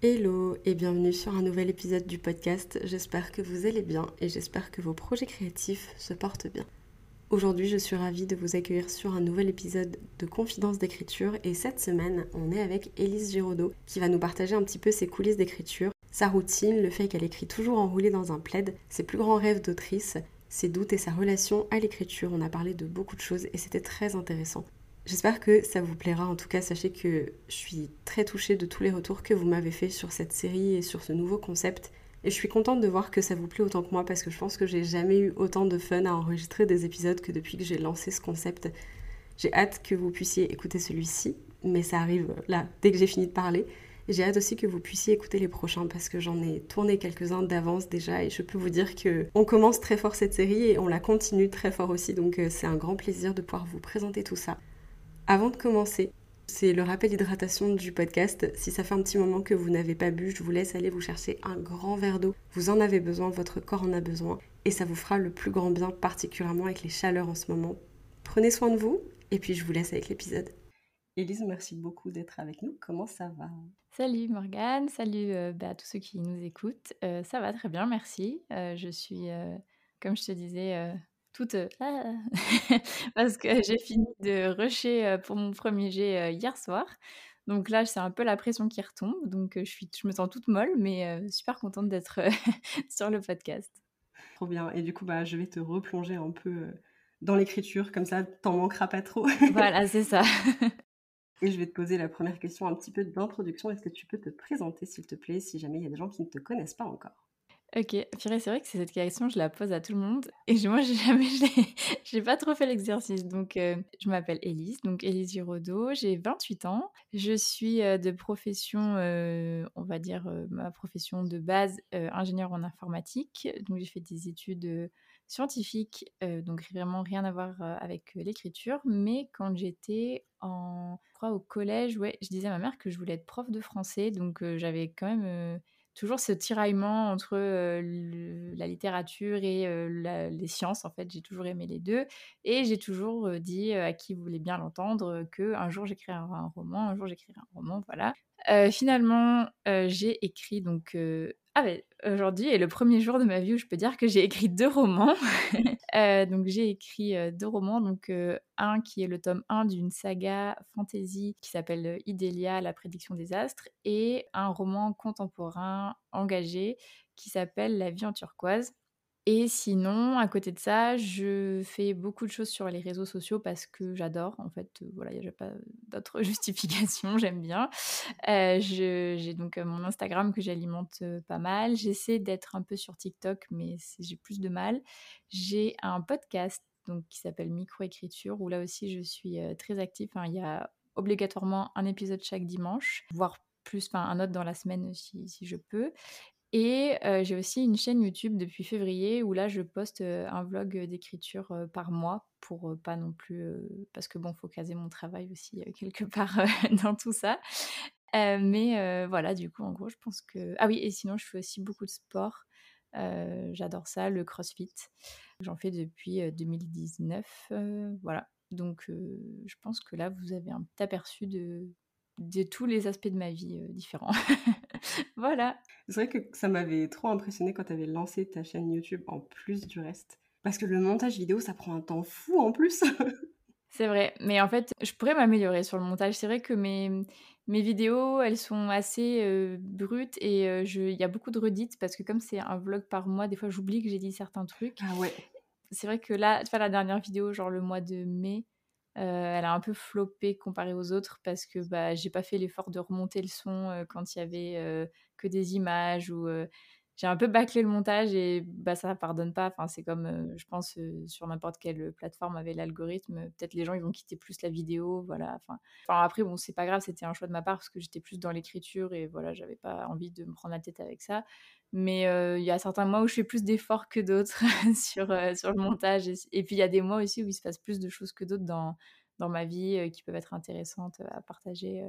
Hello et bienvenue sur un nouvel épisode du podcast. J'espère que vous allez bien et j'espère que vos projets créatifs se portent bien. Aujourd'hui, je suis ravie de vous accueillir sur un nouvel épisode de Confidence d'écriture et cette semaine, on est avec Élise Giraudot qui va nous partager un petit peu ses coulisses d'écriture, sa routine, le fait qu'elle écrit toujours enroulée dans un plaid, ses plus grands rêves d'autrice, ses doutes et sa relation à l'écriture. On a parlé de beaucoup de choses et c'était très intéressant. J'espère que ça vous plaira. En tout cas, sachez que je suis très touchée de tous les retours que vous m'avez fait sur cette série et sur ce nouveau concept. Et je suis contente de voir que ça vous plaît autant que moi parce que je pense que j'ai jamais eu autant de fun à enregistrer des épisodes que depuis que j'ai lancé ce concept. J'ai hâte que vous puissiez écouter celui-ci, mais ça arrive là, dès que j'ai fini de parler. J'ai hâte aussi que vous puissiez écouter les prochains parce que j'en ai tourné quelques-uns d'avance déjà et je peux vous dire que on commence très fort cette série et on la continue très fort aussi. Donc euh, c'est un grand plaisir de pouvoir vous présenter tout ça. Avant de commencer, c'est le rappel d'hydratation du podcast. Si ça fait un petit moment que vous n'avez pas bu, je vous laisse aller vous chercher un grand verre d'eau. Vous en avez besoin, votre corps en a besoin et ça vous fera le plus grand bien, particulièrement avec les chaleurs en ce moment. Prenez soin de vous et puis je vous laisse avec l'épisode. Élise, merci beaucoup d'être avec nous. Comment ça va? Salut Morgane, salut euh, bah, à tous ceux qui nous écoutent. Euh, ça va très bien, merci. Euh, je suis, comme je te disais, toute ah, parce que j'ai fini de rusher pour mon premier jet hier soir. Donc là, c'est un peu la pression qui retombe. Donc je, suis, je me sens toute molle, mais super contente d'être sur le podcast. Trop bien. Et du coup, bah, je vais te replonger un peu dans l'écriture, comme ça, t'en manqueras pas trop. voilà, c'est ça. Et je vais te poser la première question un petit peu d'introduction. Est-ce que tu peux te présenter, s'il te plaît, si jamais il y a des gens qui ne te connaissent pas encore? Ok, Purée, c'est vrai que cette question, je la pose à tout le monde. Et moi, j'ai jamais, j'ai pas trop fait l'exercice. Donc, euh, je m'appelle Élise, donc Élise Giraudot, j'ai 28 ans. Je suis euh, de profession, euh, on va dire, ma profession de base, ingénieur en informatique. Donc, j'ai fait des études scientifiques, donc vraiment rien à voir avec l'écriture. Mais quand j'étais en, je crois, au collège, ouais, je disais à ma mère que je voulais être prof de français. Donc, j'avais quand même toujours ce tiraillement entre la littérature et les sciences. En fait, j'ai toujours aimé les deux. Et j'ai toujours dit à qui voulait bien l'entendre que un jour j'écrirai un, roman, un jour j'écrirai un roman, voilà. finalement, j'ai écrit donc ah aujourd'hui est le premier jour de ma vie où je peux dire que j'ai écrit deux romans. Euh, donc j'ai écrit euh, deux romans, donc euh, un qui est le tome 1 d'une saga fantasy qui s'appelle Idélia, la prédiction des astres, et un roman contemporain engagé qui s'appelle La vie en turquoise. Et sinon, à côté de ça, je fais beaucoup de choses sur les réseaux sociaux parce que j'adore. En fait, euh, voilà, il n'y a pas d'autre justification, j'aime bien. Euh, j'ai donc euh, mon Instagram que j'alimente pas mal. J'essaie d'être un peu sur TikTok, mais j'ai plus de mal. J'ai un podcast donc, qui s'appelle Microécriture, où là aussi je suis très active. il y a obligatoirement un épisode chaque dimanche, voire plus, un autre dans la semaine si je peux. Et j'ai aussi une chaîne YouTube depuis février où là je poste un vlog d'écriture par mois pour pas non plus parce que bon faut caser mon travail aussi quelque part dans tout ça. mais voilà du coup en gros je pense que ah oui et sinon je fais aussi beaucoup de sport. J'adore ça le CrossFit. J'en fais depuis 2019 voilà donc je pense que là vous avez un petit aperçu de de tous les aspects de ma vie euh, différents. voilà. C'est vrai que ça m'avait trop impressionné quand tu avais lancé ta chaîne YouTube en plus du reste. Parce que le montage vidéo, ça prend un temps fou en plus. C'est vrai, mais en fait, je pourrais m'améliorer sur le montage. C'est vrai que mes, mes vidéos, elles sont assez euh, brutes et euh, il y a beaucoup de redites parce que comme c'est un vlog par mois, des fois j'oublie que j'ai dit certains trucs. Ah ouais. C'est vrai que là, enfin, la dernière vidéo, genre le mois de mai, elle a un peu floppé comparée aux autres parce que bah, j'ai pas fait l'effort de remonter le son euh, quand il y avait euh, que des images ou j'ai un peu bâclé le montage et bah, ça pardonne pas. Enfin, c'est comme, je pense, sur n'importe quelle plateforme avec l'algorithme. Peut-être les gens, ils vont quitter plus la vidéo. Voilà. Enfin, après, bon, c'est pas grave, c'était un choix de ma part parce que j'étais plus dans l'écriture et voilà, j'avais pas envie de me prendre la tête avec ça. Mais il y a certains mois où je fais plus d'efforts que d'autres sur, sur le montage. Et, puis il y a des mois aussi où il se passe plus de choses que d'autres dans, dans ma vie qui peuvent être intéressantes à partager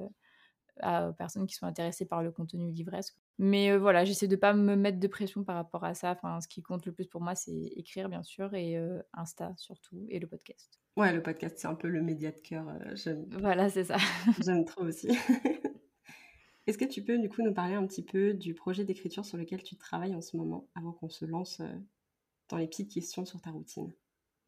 aux personnes qui sont intéressées par le contenu livresque. Mais voilà, j'essaie de pas me mettre de pression par rapport à ça. Enfin, ce qui compte le plus pour moi, c'est écrire, bien sûr, et Insta surtout, et le podcast. Ouais, le podcast, c'est un peu le média de cœur. j'aime. Voilà, c'est ça. j'aime trop aussi. Est-ce que tu peux du coup nous parler un petit peu du projet d'écriture sur lequel tu travailles en ce moment, avant qu'on se lance dans les petites questions sur ta routine?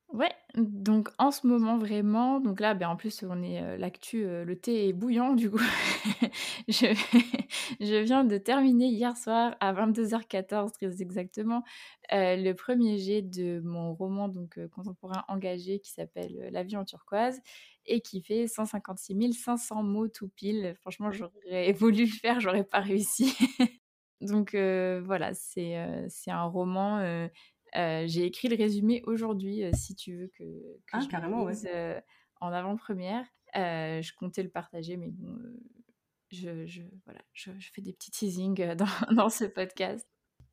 Ouais, donc en ce moment vraiment, donc là, ben, en plus on est l'actu, le thé est bouillant du coup. je, je viens de terminer hier soir à 22h14 très exactement le premier jet de mon roman donc contemporain engagé qui s'appelle La vie en turquoise et qui fait 156 500 mots tout pile. Franchement, j'aurais voulu le faire, j'aurais pas réussi. donc voilà, c'est un roman j'ai écrit le résumé aujourd'hui, si tu veux que, que ah, je carrément, ouais. en avant-première. je comptais le partager, mais bon, je, je, voilà, je, fais des petits teasings dans, dans ce podcast.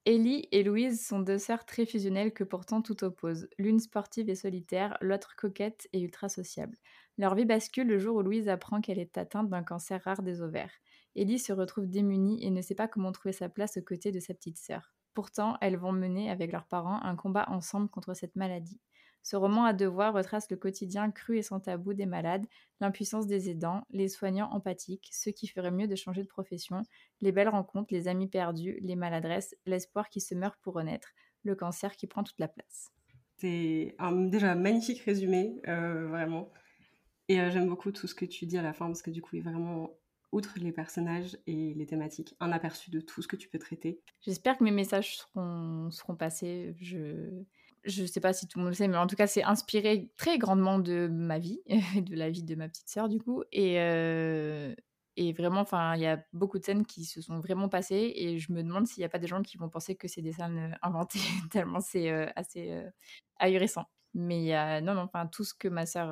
Ellie et Louise sont deux sœurs très fusionnelles que pourtant tout oppose. L'une sportive et solitaire, l'autre coquette et ultra sociable. Leur vie bascule le jour où Louise apprend qu'elle est atteinte d'un cancer rare des ovaires. Ellie se retrouve démunie et ne sait pas comment trouver sa place aux côtés de sa petite sœur. Pourtant, elles vont mener avec leurs parents un combat ensemble contre cette maladie. Ce roman à deux voix retrace le quotidien cru et sans tabou des malades, l'impuissance des aidants, les soignants empathiques, ceux qui feraient mieux de changer de profession, les belles rencontres, les amis perdus, les maladresses, l'espoir qui se meurt pour renaître, le cancer qui prend toute la place. C'est un déjà magnifique résumé, euh, vraiment. Et euh, j'aime beaucoup tout ce que tu dis à la fin parce que du coup, il est vraiment outre les personnages et les thématiques, un aperçu de tout ce que tu peux traiter. J'espère que mes messages seront, passés. Je je sais pas si tout le monde le sait, mais en tout cas, c'est inspiré très grandement de ma vie, de la vie de ma petite sœur, du coup. Et, euh, et vraiment, enfin, il y a beaucoup de scènes qui se sont vraiment passées. Et je me demande s'il n'y a pas des gens qui vont penser que c'est des scènes inventées, tellement c'est euh, assez euh, ahurissant. Mais non, non, enfin, tout ce que ma sœur,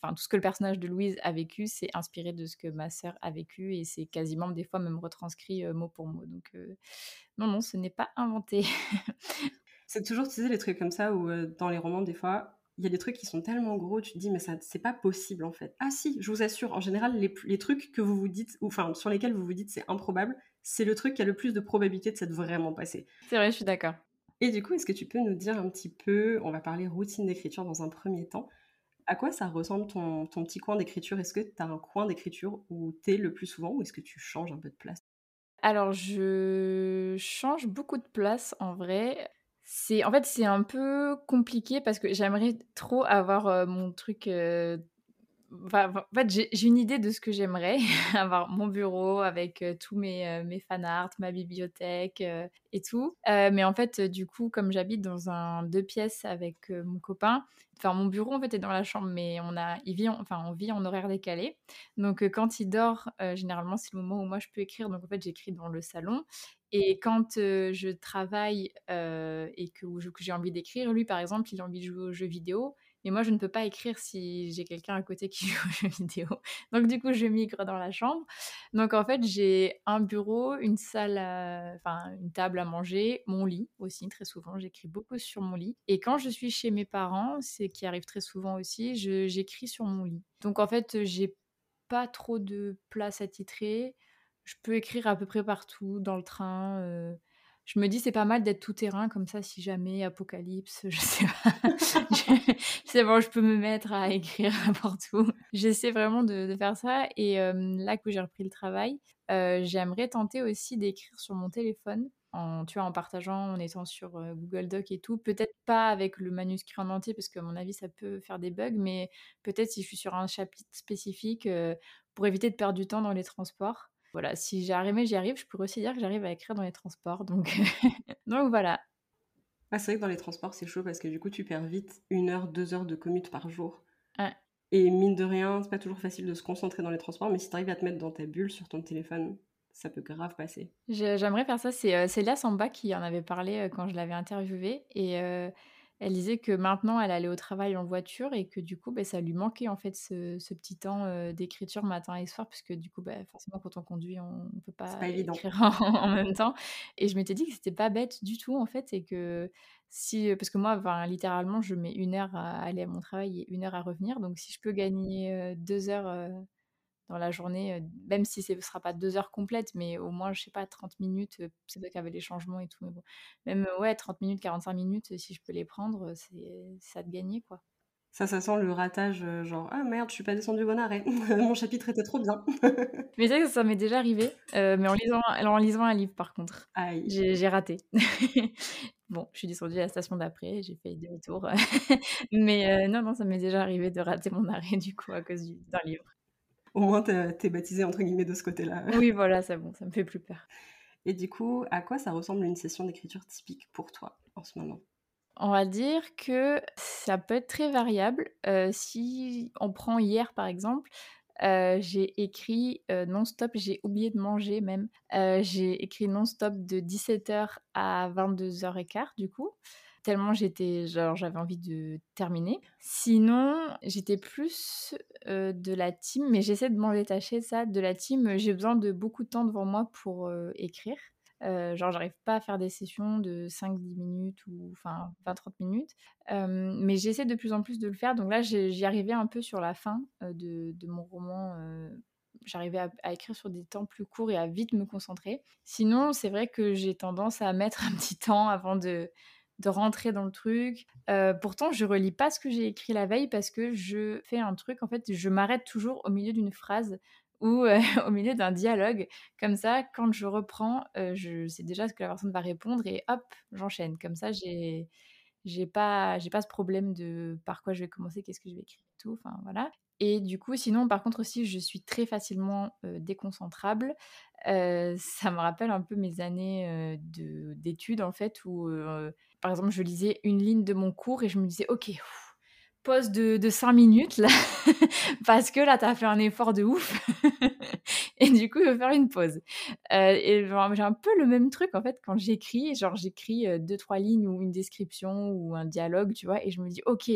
enfin, tout ce que le personnage de Louise a vécu, c'est inspiré de ce que ma sœur a vécu et c'est quasiment des fois même retranscrit mot pour mot. Donc, non, non, ce n'est pas inventé. c'est toujours, tu sais, les trucs comme ça où dans les romans, des fois, il y a des trucs qui sont tellement gros, tu te dis, mais ça, c'est pas possible en fait. Ah si, je vous assure, en général, les, les trucs que vous vous dites, ou enfin, sur lesquels vous vous dites c'est improbable, c'est le truc qui a le plus de probabilité de s'être vraiment passé. C'est vrai, je suis d'accord. Et du coup, est-ce que tu peux nous dire un petit peu, on va parler routine d'écriture dans un premier temps, à quoi ça ressemble ton, petit coin d'écriture? Est-ce que tu as un coin d'écriture où tu es le plus souvent ou est-ce que tu changes un peu de place? Alors, je change beaucoup de place en vrai. C'est en fait c'est un peu compliqué parce que j'aimerais trop avoir mon truc en fait, j'ai une idée de ce que j'aimerais, avoir mon bureau avec tous mes, mes fan art, ma bibliothèque et tout. mais en fait, du coup, comme j'habite dans un deux pièces avec mon copain, enfin mon bureau en fait est dans la chambre, mais on a, il vit, enfin on vit en horaire décalé. Donc quand il dort, généralement c'est le moment où moi je peux écrire. Donc en fait, j'écris dans le salon. Et quand je travaille et que, que j'ai envie d'écrire, lui par exemple, il a envie de jouer aux jeux vidéo. Mais moi, je ne peux pas écrire si j'ai quelqu'un à côté qui joue aux jeux vidéo. Donc, du coup, je migre dans la chambre. Donc, en fait, j'ai un bureau, une salle, enfin, une table à manger, mon lit aussi, très souvent. J'écris beaucoup sur mon lit. Et quand je suis chez mes parents, c'est qui arrive très souvent aussi, j'écris sur mon lit. Donc, en fait, j'ai pas trop de place à titrer. Je peux écrire à peu près partout, dans le train. Euh, je me dis c'est pas mal d'être tout terrain comme ça si jamais apocalypse, je sais pas. c'est bon, je peux me mettre à écrire n'importe où. J'essaie vraiment de, faire ça et là que j'ai repris le travail, j'aimerais tenter aussi d'écrire sur mon téléphone. En, tu vois, en partageant, en étant sur Google Doc et tout. Peut-être pas avec le manuscrit en entier, parce qu'à mon avis, ça peut faire des bugs, mais peut-être si je suis sur un chapitre spécifique, pour éviter de perdre du temps dans les transports voilà, si j'y arrive, j'y arrive, je pourrais aussi dire que j'arrive à écrire dans les transports. Donc, donc voilà. Ah, c'est vrai que dans les transports, c'est chaud parce que du coup, tu perds vite une heure, deux heures de commute par jour. Et mine de rien, c'est pas toujours facile de se concentrer dans les transports, mais si tu arrives à te mettre dans ta bulle sur ton téléphone, ça peut grave passer. J'aimerais faire ça. C'est euh, Célia Samba qui en avait parlé euh, quand je l'avais interviewée. Et euh, elle disait que maintenant, elle allait au travail en voiture et que du coup, bah, ça lui manquait en fait ce, ce petit temps d'écriture matin et soir, puisque du coup, bah, forcément, quand on conduit, on ne peut pas, pas écrire en, en, même temps. Et je m'étais dit que c'était pas bête du tout en fait, et que si, parce que moi, enfin, littéralement, je mets une heure à aller à mon travail et une heure à revenir. Donc, si je peux gagner deux heures dans la journée, même si ce ne sera pas deux heures complètes, mais au moins, je sais pas, 30 minutes, c'est vrai qu'avec les changements et tout, mais bon. Même, ouais, 30 minutes, 45 minutes, si je peux les prendre, c'est ça de gagner, quoi. Ça, ça sent le ratage, genre ah merde, je suis pas descendue bon arrêt. Mon chapitre était trop bien. mais c'est que ça m'est déjà arrivé, mais en lisant, en lisant un livre par contre. J'ai raté. bon, je suis descendue à la station d'après, j'ai fait demi-tour. mais non, non, ça m'est déjà arrivé de rater mon arrêt du coup à cause d'un livre au moins t'es baptisé entre guillemets de ce côté-là. Oui, voilà, c'est bon, ça me fait plus peur. Et du coup, à quoi ça ressemble une session d'écriture typique pour toi en ce moment? On va dire que ça peut être très variable. Euh, si on prend hier par exemple, euh, j'ai écrit euh, non-stop, j'ai oublié de manger même. j'ai écrit non-stop de 17h à 22h15 du coup tellement j'étais genre j'avais envie de terminer. Sinon, j'étais plus de la team, mais j'essaie de m'en détacher ça. De la team, j'ai besoin de beaucoup de temps devant moi pour écrire. Euh, genre, j'arrive pas à faire des sessions de 5-10 minutes ou enfin 20-30 minutes. mais j'essaie de plus en plus de le faire. Donc là, j'y arrivais un peu sur la fin de, de, mon roman. J'arrivais à, écrire sur des temps plus courts et à vite me concentrer. Sinon, c'est vrai que j'ai tendance à mettre un petit temps avant de, de rentrer dans le truc. Euh, pourtant, je relis pas ce que j'ai écrit la veille parce que je fais un truc, en fait, je m'arrête toujours au milieu d'une phrase ou euh, au milieu d'un dialogue. Comme ça, quand je reprends, euh, je sais déjà ce que la personne va répondre et hop, j'enchaîne. Comme ça, j'ai j'ai pas j'ai pas ce problème de par quoi je vais commencer, qu'est-ce que je vais écrire tout. Enfin voilà. Et du coup, sinon, par contre aussi, je suis très facilement déconcentrable. ça me rappelle un peu mes années d'études, en fait, où par exemple, je lisais une ligne de mon cours et je me disais, ok, pause de, de 5 minutes là, parce que là, tu as fait un effort de ouf. et du coup, je vais faire une pause. Et j'ai un peu le même truc en fait quand j'écris. Genre, j'écris deux, trois lignes ou une description ou un dialogue, tu vois, et je me dis, ok,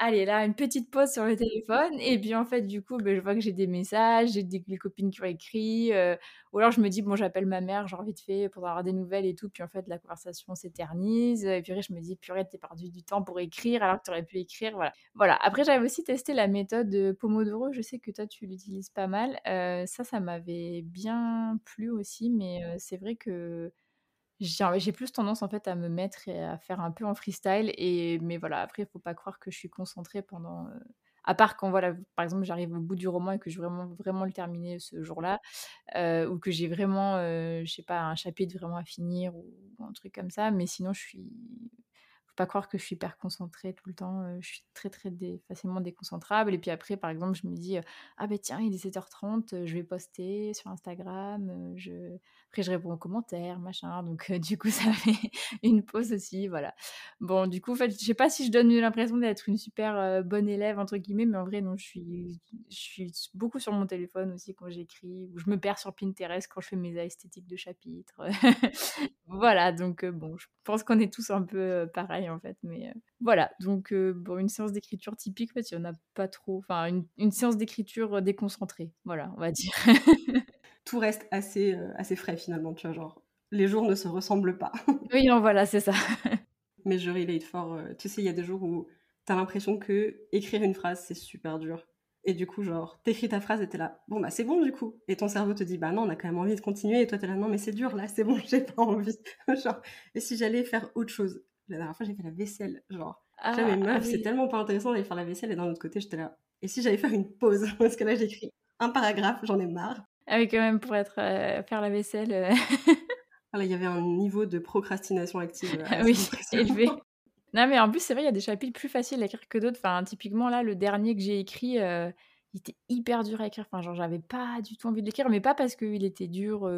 allez là, une petite pause sur le téléphone. Et puis en fait, du coup, ben, je vois que j'ai des messages, j'ai des, copines qui ont écrit. Euh, ou alors je me dis, bon, j'appelle ma mère, genre vite fait, pour avoir des nouvelles et tout. Puis en fait, la conversation s'éternise. Et puis je me dis, purée, t'es perdu du temps pour écrire alors que t'aurais pu écrire. Voilà. voilà. Après, j'avais aussi testé la méthode Pomodoro. Je sais que toi, tu l'utilises pas mal. Euh, ça, ça m'avait bien plu aussi. Mais euh, c'est vrai que j'ai plus tendance en fait à me mettre et à faire un peu en freestyle et mais voilà après il faut pas croire que je suis concentrée pendant euh, à part quand voilà par exemple j'arrive au bout du roman et que je veux vraiment vraiment le terminer ce jour-là euh, ou que j'ai vraiment euh, je sais pas un chapitre vraiment à finir ou, un truc comme ça mais sinon je suis pas croire que je suis hyper concentrée tout le temps. je suis très, très facilement déconcentrable. Et puis après, par exemple, je me dis Ah ben tiens, il est 7h30, je vais poster sur Instagram. Après, je réponds aux commentaires, machin. Donc, du coup, ça fait une pause aussi. Voilà. Bon, du coup, en fait, je sais pas si je donne l'impression d'être une super bonne élève, entre guillemets, mais en vrai, non, je suis, je suis beaucoup sur mon téléphone aussi quand j'écris, ou je me perds sur Pinterest quand je fais mes esthétiques de chapitres. voilà, donc bon, je pense qu'on est tous un peu pareil en fait. Mais voilà, donc bon, une séance d'écriture typique, en fait, il n'y en a pas trop. Enfin, une, séance d'écriture déconcentrée, voilà, on va dire. Tout reste assez, assez frais finalement, tu vois, genre, les jours ne se ressemblent pas. oui, non, voilà, c'est ça. mais je relate fort. tu sais, il y a des jours où t'as l'impression que écrire une phrase, c'est super dur. Et du coup, genre, t'écris ta phrase et t'es là, bon, bah c'est bon du coup. Et ton cerveau te dit, bah non, on a quand même envie de continuer. Et toi, t'es là, non, mais c'est dur là, c'est bon, j'ai pas envie. genre, et si j'allais faire autre chose? La dernière fois, j'ai fait la vaisselle. Genre, ah, mais meuf, c'est tellement pas intéressant d'aller faire la vaisselle. Et d'un autre côté, j'étais là. Et si j'allais faire une pause? Parce que là, j'écris un paragraphe, j'en ai marre. Ah oui, quand même, pour être, euh, faire la vaisselle. Euh. il y avait un niveau de procrastination active. Euh, ah oui, élevé. Non, mais en plus, c'est vrai, il y a des chapitres plus faciles à écrire que d'autres. Enfin, typiquement, là, le dernier que j'ai écrit, il était hyper dur à écrire. Enfin, genre, j'avais pas du tout envie de l'écrire, mais pas parce qu'il était dur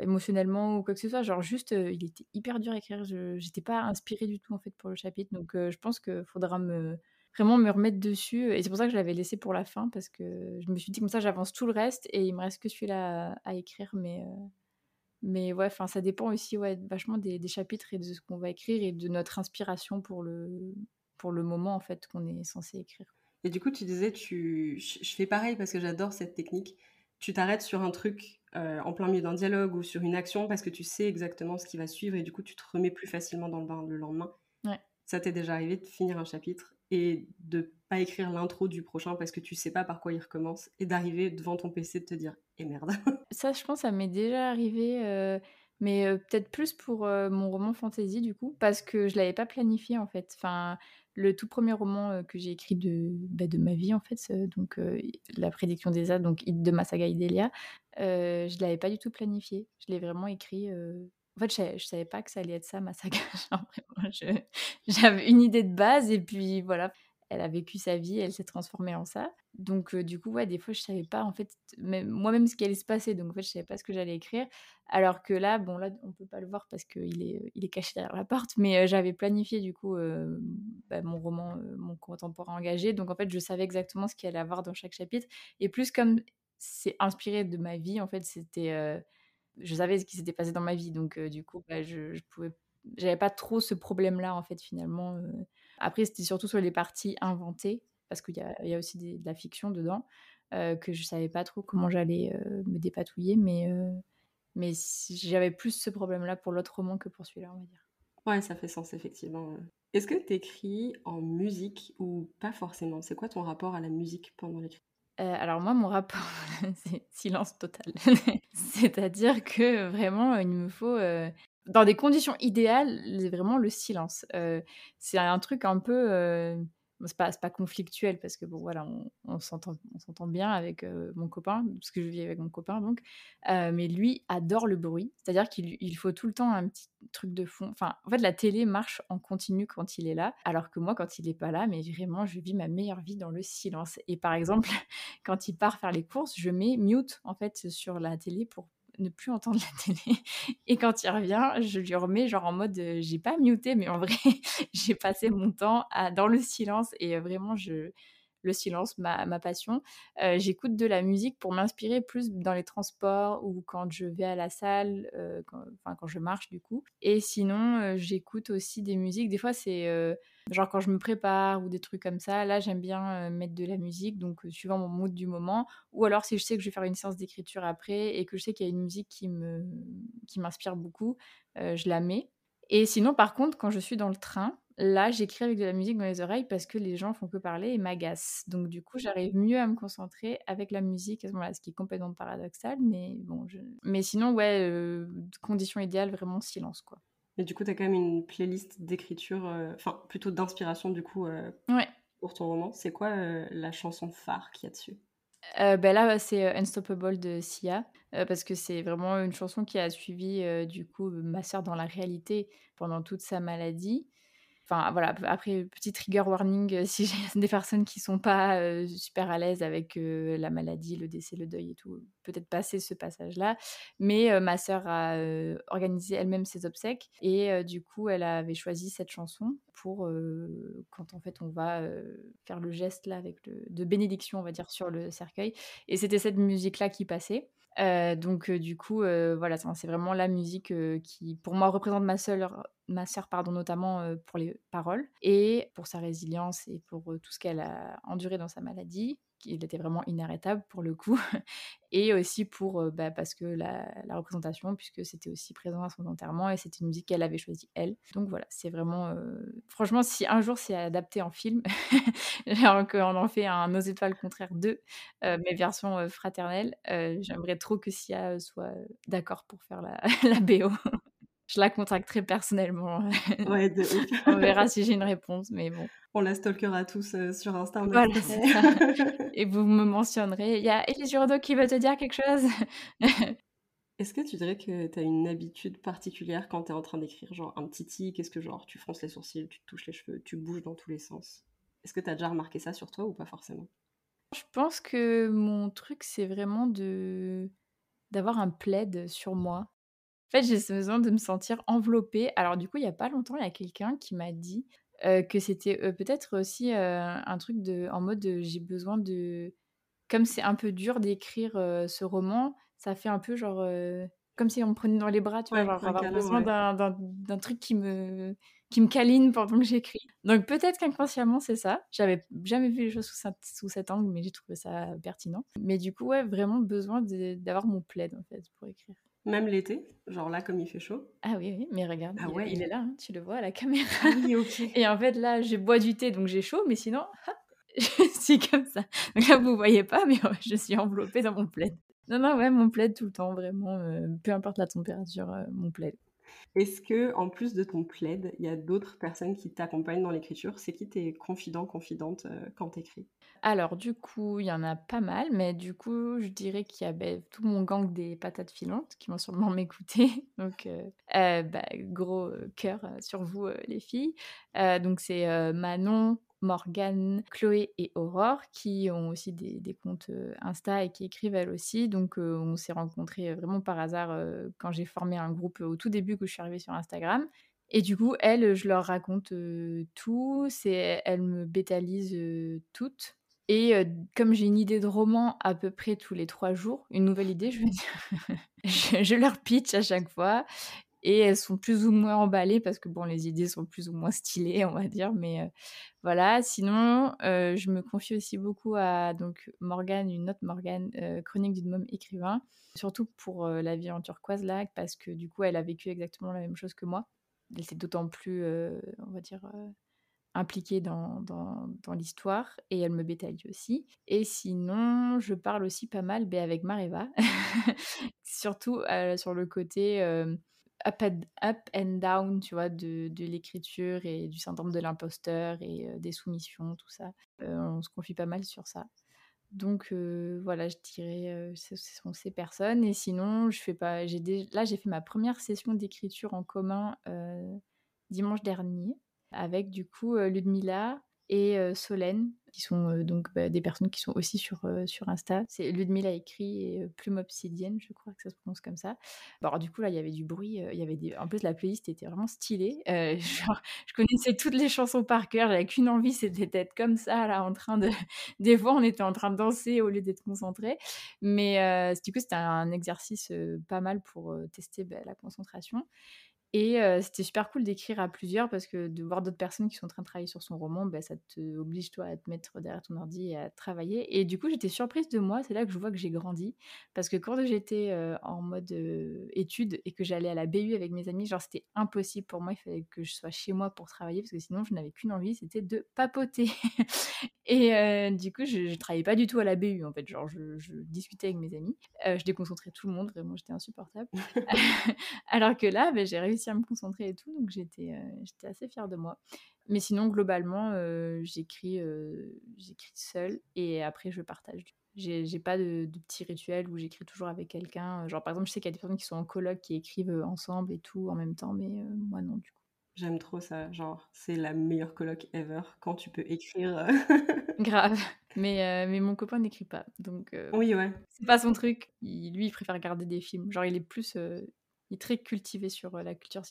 émotionnellement ou quoi que ce soit. Genre, juste, il était hyper dur à écrire. Je n'étais pas inspirée du tout, en fait, pour le chapitre. Donc, je pense qu'il faudra me vraiment me remettre dessus. Et c'est pour ça que je l'avais laissé pour la fin, parce que je me suis dit comme ça, j'avance tout le reste et il me reste que celui-là à, écrire. Mais, mais ouais, ça dépend aussi ouais, vachement des, des chapitres et de ce qu'on va écrire et de notre inspiration pour le, pour le moment en fait qu'on est censé écrire. Et du coup, tu disais, tu... je fais pareil parce que j'adore cette technique. Tu t'arrêtes sur un truc euh, en plein milieu d'un dialogue ou sur une action parce que tu sais exactement ce qui va suivre et du coup, tu te remets plus facilement dans le bain le lendemain. Ouais. Ça t'est déjà arrivé de finir un chapitre et de pas écrire l'intro du prochain parce que tu sais pas par quoi il recommence et d'arriver devant ton PC de te dire eh merde. ça, je pense, ça m'est déjà arrivé. Euh, mais euh, peut-être plus pour mon roman fantasy du coup parce que je l'avais pas planifié en fait enfin le tout premier roman que j'ai écrit de, bah, de ma vie, en fait, donc La prédiction des âges, donc de ma saga Idélia, je ne l'avais pas du tout planifié. Je l'ai vraiment écrit. En fait, je ne savais pas que ça allait être ça, ma saga. J'avais une idée de base, et puis voilà elle a vécu sa vie, elle s'est transformée en ça. Donc du coup, des fois, je savais pas en fait moi-même ce qui allait se passer. Donc en fait, je savais pas ce que j'allais écrire. Alors que là, bon là, on peut pas le voir parce qu'il est, il est caché derrière la porte. Mais j'avais planifié du coup bah, mon roman, mon contemporain engagé. Donc en fait, je savais exactement ce qu'il allait avoir dans chaque chapitre. Et plus comme c'est inspiré de ma vie, en fait, c'était, je savais ce qui s'était passé dans ma vie. Donc du coup, bah, je, je pouvais, j'avais pas trop ce problème-là en fait finalement. Après, c'était surtout sur les parties inventées, parce qu'il y, y a, aussi de la fiction dedans, euh, que je savais pas trop comment j'allais euh, me dépatouiller, mais, euh, mais j'avais plus ce problème-là pour l'autre roman que pour celui-là, on va dire. Ouais, ça fait sens, effectivement. Est-ce que tu écris en musique ou pas forcément? C'est quoi ton rapport à la musique pendant l'écriture alors moi, mon rapport, c'est silence total. C'est-à-dire que vraiment, il me faut dans des conditions idéales, c'est vraiment le silence. Euh, c'est un truc un peu. Euh, c'est pas, pas, conflictuel parce que bon, voilà, on, on s'entend bien avec euh, mon copain, parce que je vis avec mon copain donc. mais lui adore le bruit, c'est-à-dire qu'il faut tout le temps un petit truc de fond. Enfin, en fait, la télé marche en continu quand il est là, alors que moi, quand il est pas là, mais vraiment, je vis ma meilleure vie dans le silence. Et par exemple, quand il part faire les courses, je mets mute en fait sur la télé pour ne plus entendre la télé. Et quand il revient, je lui remets genre en mode j'ai pas muté, mais en vrai, j'ai passé mon temps dans le silence et vraiment, je, le silence, ma, ma passion. J'écoute de la musique pour m'inspirer plus dans les transports ou quand je vais à la salle, quand je marche du coup. Et sinon, j'écoute aussi des musiques. Des fois, c'est genre quand je me prépare ou des trucs comme ça. Là, j'aime bien mettre de la musique, donc suivant mon mood du moment. Ou alors si je sais que je vais faire une séance d'écriture après et que je sais qu'il y a une musique qui me qui m'inspire beaucoup, je la mets. Et sinon, par contre, quand je suis dans le train, Là, j'écris avec de la musique dans les oreilles parce que les gens font que parler et m'agacent. Donc du coup, j'arrive mieux à me concentrer avec la musique à ce moment-là, ce qui est complètement paradoxal, mais bon, mais sinon, ouais, condition idéale, vraiment silence, quoi. Et du coup, tu as quand même une playlist d'écriture, euh, enfin plutôt d'inspiration du coup euh, ouais. pour ton roman. C'est quoi la chanson phare qu'il y a dessus? Ben là, c'est Unstoppable de Sia, parce que c'est vraiment une chanson qui a suivi du coup ma sœur dans la réalité pendant toute sa maladie. Enfin voilà, après petit trigger warning euh, si j'ai des personnes qui sont pas super à l'aise avec la maladie, le décès, le deuil et tout, peut-être passer ce passage-là. Mais ma sœur a organisé elle-même ses obsèques et du coup elle avait choisi cette chanson pour quand en fait on va faire le geste là avec de bénédiction on va dire sur le cercueil. Et c'était cette musique-là qui passait. Donc du coup, voilà, c'est vraiment la musique qui, pour moi, représente ma sœur, ma sœur pardon, notamment pour les paroles et pour sa résilience et pour tout ce qu'elle a enduré dans sa maladie il était vraiment inarrêtable pour le coup, et aussi pour, bah, parce que la, représentation, puisque c'était aussi présent à son enterrement, et c'était une musique qu'elle avait choisie elle. Donc voilà, c'est vraiment, franchement, si un jour c'est adapté en film, alors qu'on en fait un Nos étoiles contraires 2, mais version fraternelle, j'aimerais trop que Sia soit d'accord pour faire la BO je la contacterai personnellement. Ouais, On verra si j'ai une réponse, mais bon. On la stalkera tous euh, sur Insta. Voilà, Et vous me mentionnerez. Il y a Elise Jurdo qui veut te dire quelque chose? Est-ce que tu dirais que tu as une habitude particulière quand tu es en train d'écrire Genre un petit tic? Est-ce que genre tu fronces les sourcils, tu te touches les cheveux, tu bouges dans tous les sens? Est-ce que tu as déjà remarqué ça sur toi ou pas forcément? Je pense que mon truc, c'est vraiment de d'avoir un plaid sur moi en fait, j'ai ce besoin de me sentir enveloppée. Alors du coup, il y a pas longtemps, il y a quelqu'un qui m'a dit que c'était peut-être aussi un truc de, en mode j'ai besoin de... Comme c'est un peu dur d'écrire ce roman, ça fait un peu genre... comme si on me prenait dans les bras, tu vois, genre avoir besoin d'un truc qui me, qui me câline pendant que j'écris. Donc peut-être qu'inconsciemment c'est ça. J'avais jamais vu les choses sous, sous cet angle, mais j'ai trouvé ça pertinent. Mais du coup, ouais, vraiment besoin d'avoir mon plaid en fait pour écrire. Même l'été, genre là comme il fait chaud. Ah oui, oui, mais regarde, ah il, ouais. il est là, hein, tu le vois à la caméra. Ah oui. Et en fait là, je bois du thé, donc j'ai chaud, mais sinon, je suis comme ça. Donc là, vous voyez pas, mais je suis enveloppée dans mon plaid. Non, non, ouais, mon plaid tout le temps, vraiment, euh, peu importe la température, euh, mon plaid. Est-ce que, en plus de ton plaid, il y a d'autres personnes qui t'accompagnent dans l'écriture? C'est qui tes confidents, confidentes euh, quand t'écris? Alors, du coup, il y en a pas mal, mais du coup, je dirais qu'il y a ben, tout mon gang des patates filantes qui vont sûrement m'écouter. Donc, euh, euh, bah, gros cœur sur vous, les filles. donc, c'est Manon, Morgane, Chloé et Aurore, qui ont aussi des, comptes euh, Insta et qui écrivent elles aussi. Donc euh, on s'est rencontrés euh, vraiment par hasard quand j'ai formé un groupe au tout début que je suis arrivée sur Instagram. Et du coup, elles, je leur raconte tout, c'est, elles me bétalisent toutes. Et comme j'ai une idée de roman à peu près tous les trois jours, une nouvelle idée, je veux dire, je, leur pitch à chaque fois et elles sont plus ou moins emballées parce que bon, les idées sont plus ou moins stylées, on va dire, mais voilà. Sinon, je me confie aussi beaucoup à donc Morgane, une autre Morgane, chronique d'une môme écrivain, surtout pour la vie en turquoise là, parce que du coup, elle a vécu exactement la même chose que moi. Elle était d'autant plus, on va dire, impliquée dans, dans, dans l'histoire et elle me bétaille aussi. Et sinon, je parle aussi pas mal ben, avec Mareva, surtout sur le côté up and, down, tu vois, de, de l'écriture et du syndrome de l'imposteur et euh, des soumissions, tout ça. Euh, on se confie pas mal sur ça. Donc euh, voilà, je dirais ce sont ces personnes. Et sinon, je fais pas. J'ai là, j'ai fait ma première session d'écriture en commun dimanche dernier avec du coup Ludmilla et Solène qui sont donc bah, des personnes qui sont aussi sur, sur Insta. C'est Ludmilla écrit Plume Obsidienne, je crois que ça se prononce comme ça. alors du coup là, il y avait du bruit, il y avait en plus la playlist était vraiment stylée. genre, je connaissais toutes les chansons par cœur, j'avais qu'une envie, c'était d'être comme ça là, en train de. des fois, on était en train de danser au lieu d'être concentré. Mais du coup, c'était un exercice pas mal pour tester bah, la concentration. Et c'était super cool d'écrire à plusieurs parce que de voir d'autres personnes qui sont en train de travailler sur son roman, bah, ça te oblige toi à te mettre derrière ton ordi et à travailler. Et du coup, j'étais surprise de moi. C'est là que je vois que j'ai grandi parce que quand j'étais en mode études et que j'allais à la BU avec mes amis, genre c'était impossible pour moi. Il fallait que je sois chez moi pour travailler parce que sinon je n'avais qu'une envie, c'était de papoter. et du coup, je, je travaillais pas du tout à la BU en fait. Genre, je, je discutais avec mes amis, je déconcentrais tout le monde. Vraiment, j'étais insupportable. Alors que là, bah, j'ai réussi à me concentrer et tout, donc j'étais euh, j'étais assez fière de moi. Mais sinon, globalement, euh, j'écris euh, j'écris seule et après je partage. J'ai pas de, de, petits rituels où j'écris toujours avec quelqu'un. Genre, par exemple, je sais qu'il y a des personnes qui sont en colloque qui écrivent ensemble et tout en même temps, mais moi non, du coup. J'aime trop ça, genre, c'est la meilleure colloque ever quand tu peux écrire. Grave. Mais, mais mon copain n'écrit pas, donc oui, ouais. c'est pas son truc. Il, lui, il préfère regarder des films. Genre, il est plus il est très cultivé sur la culture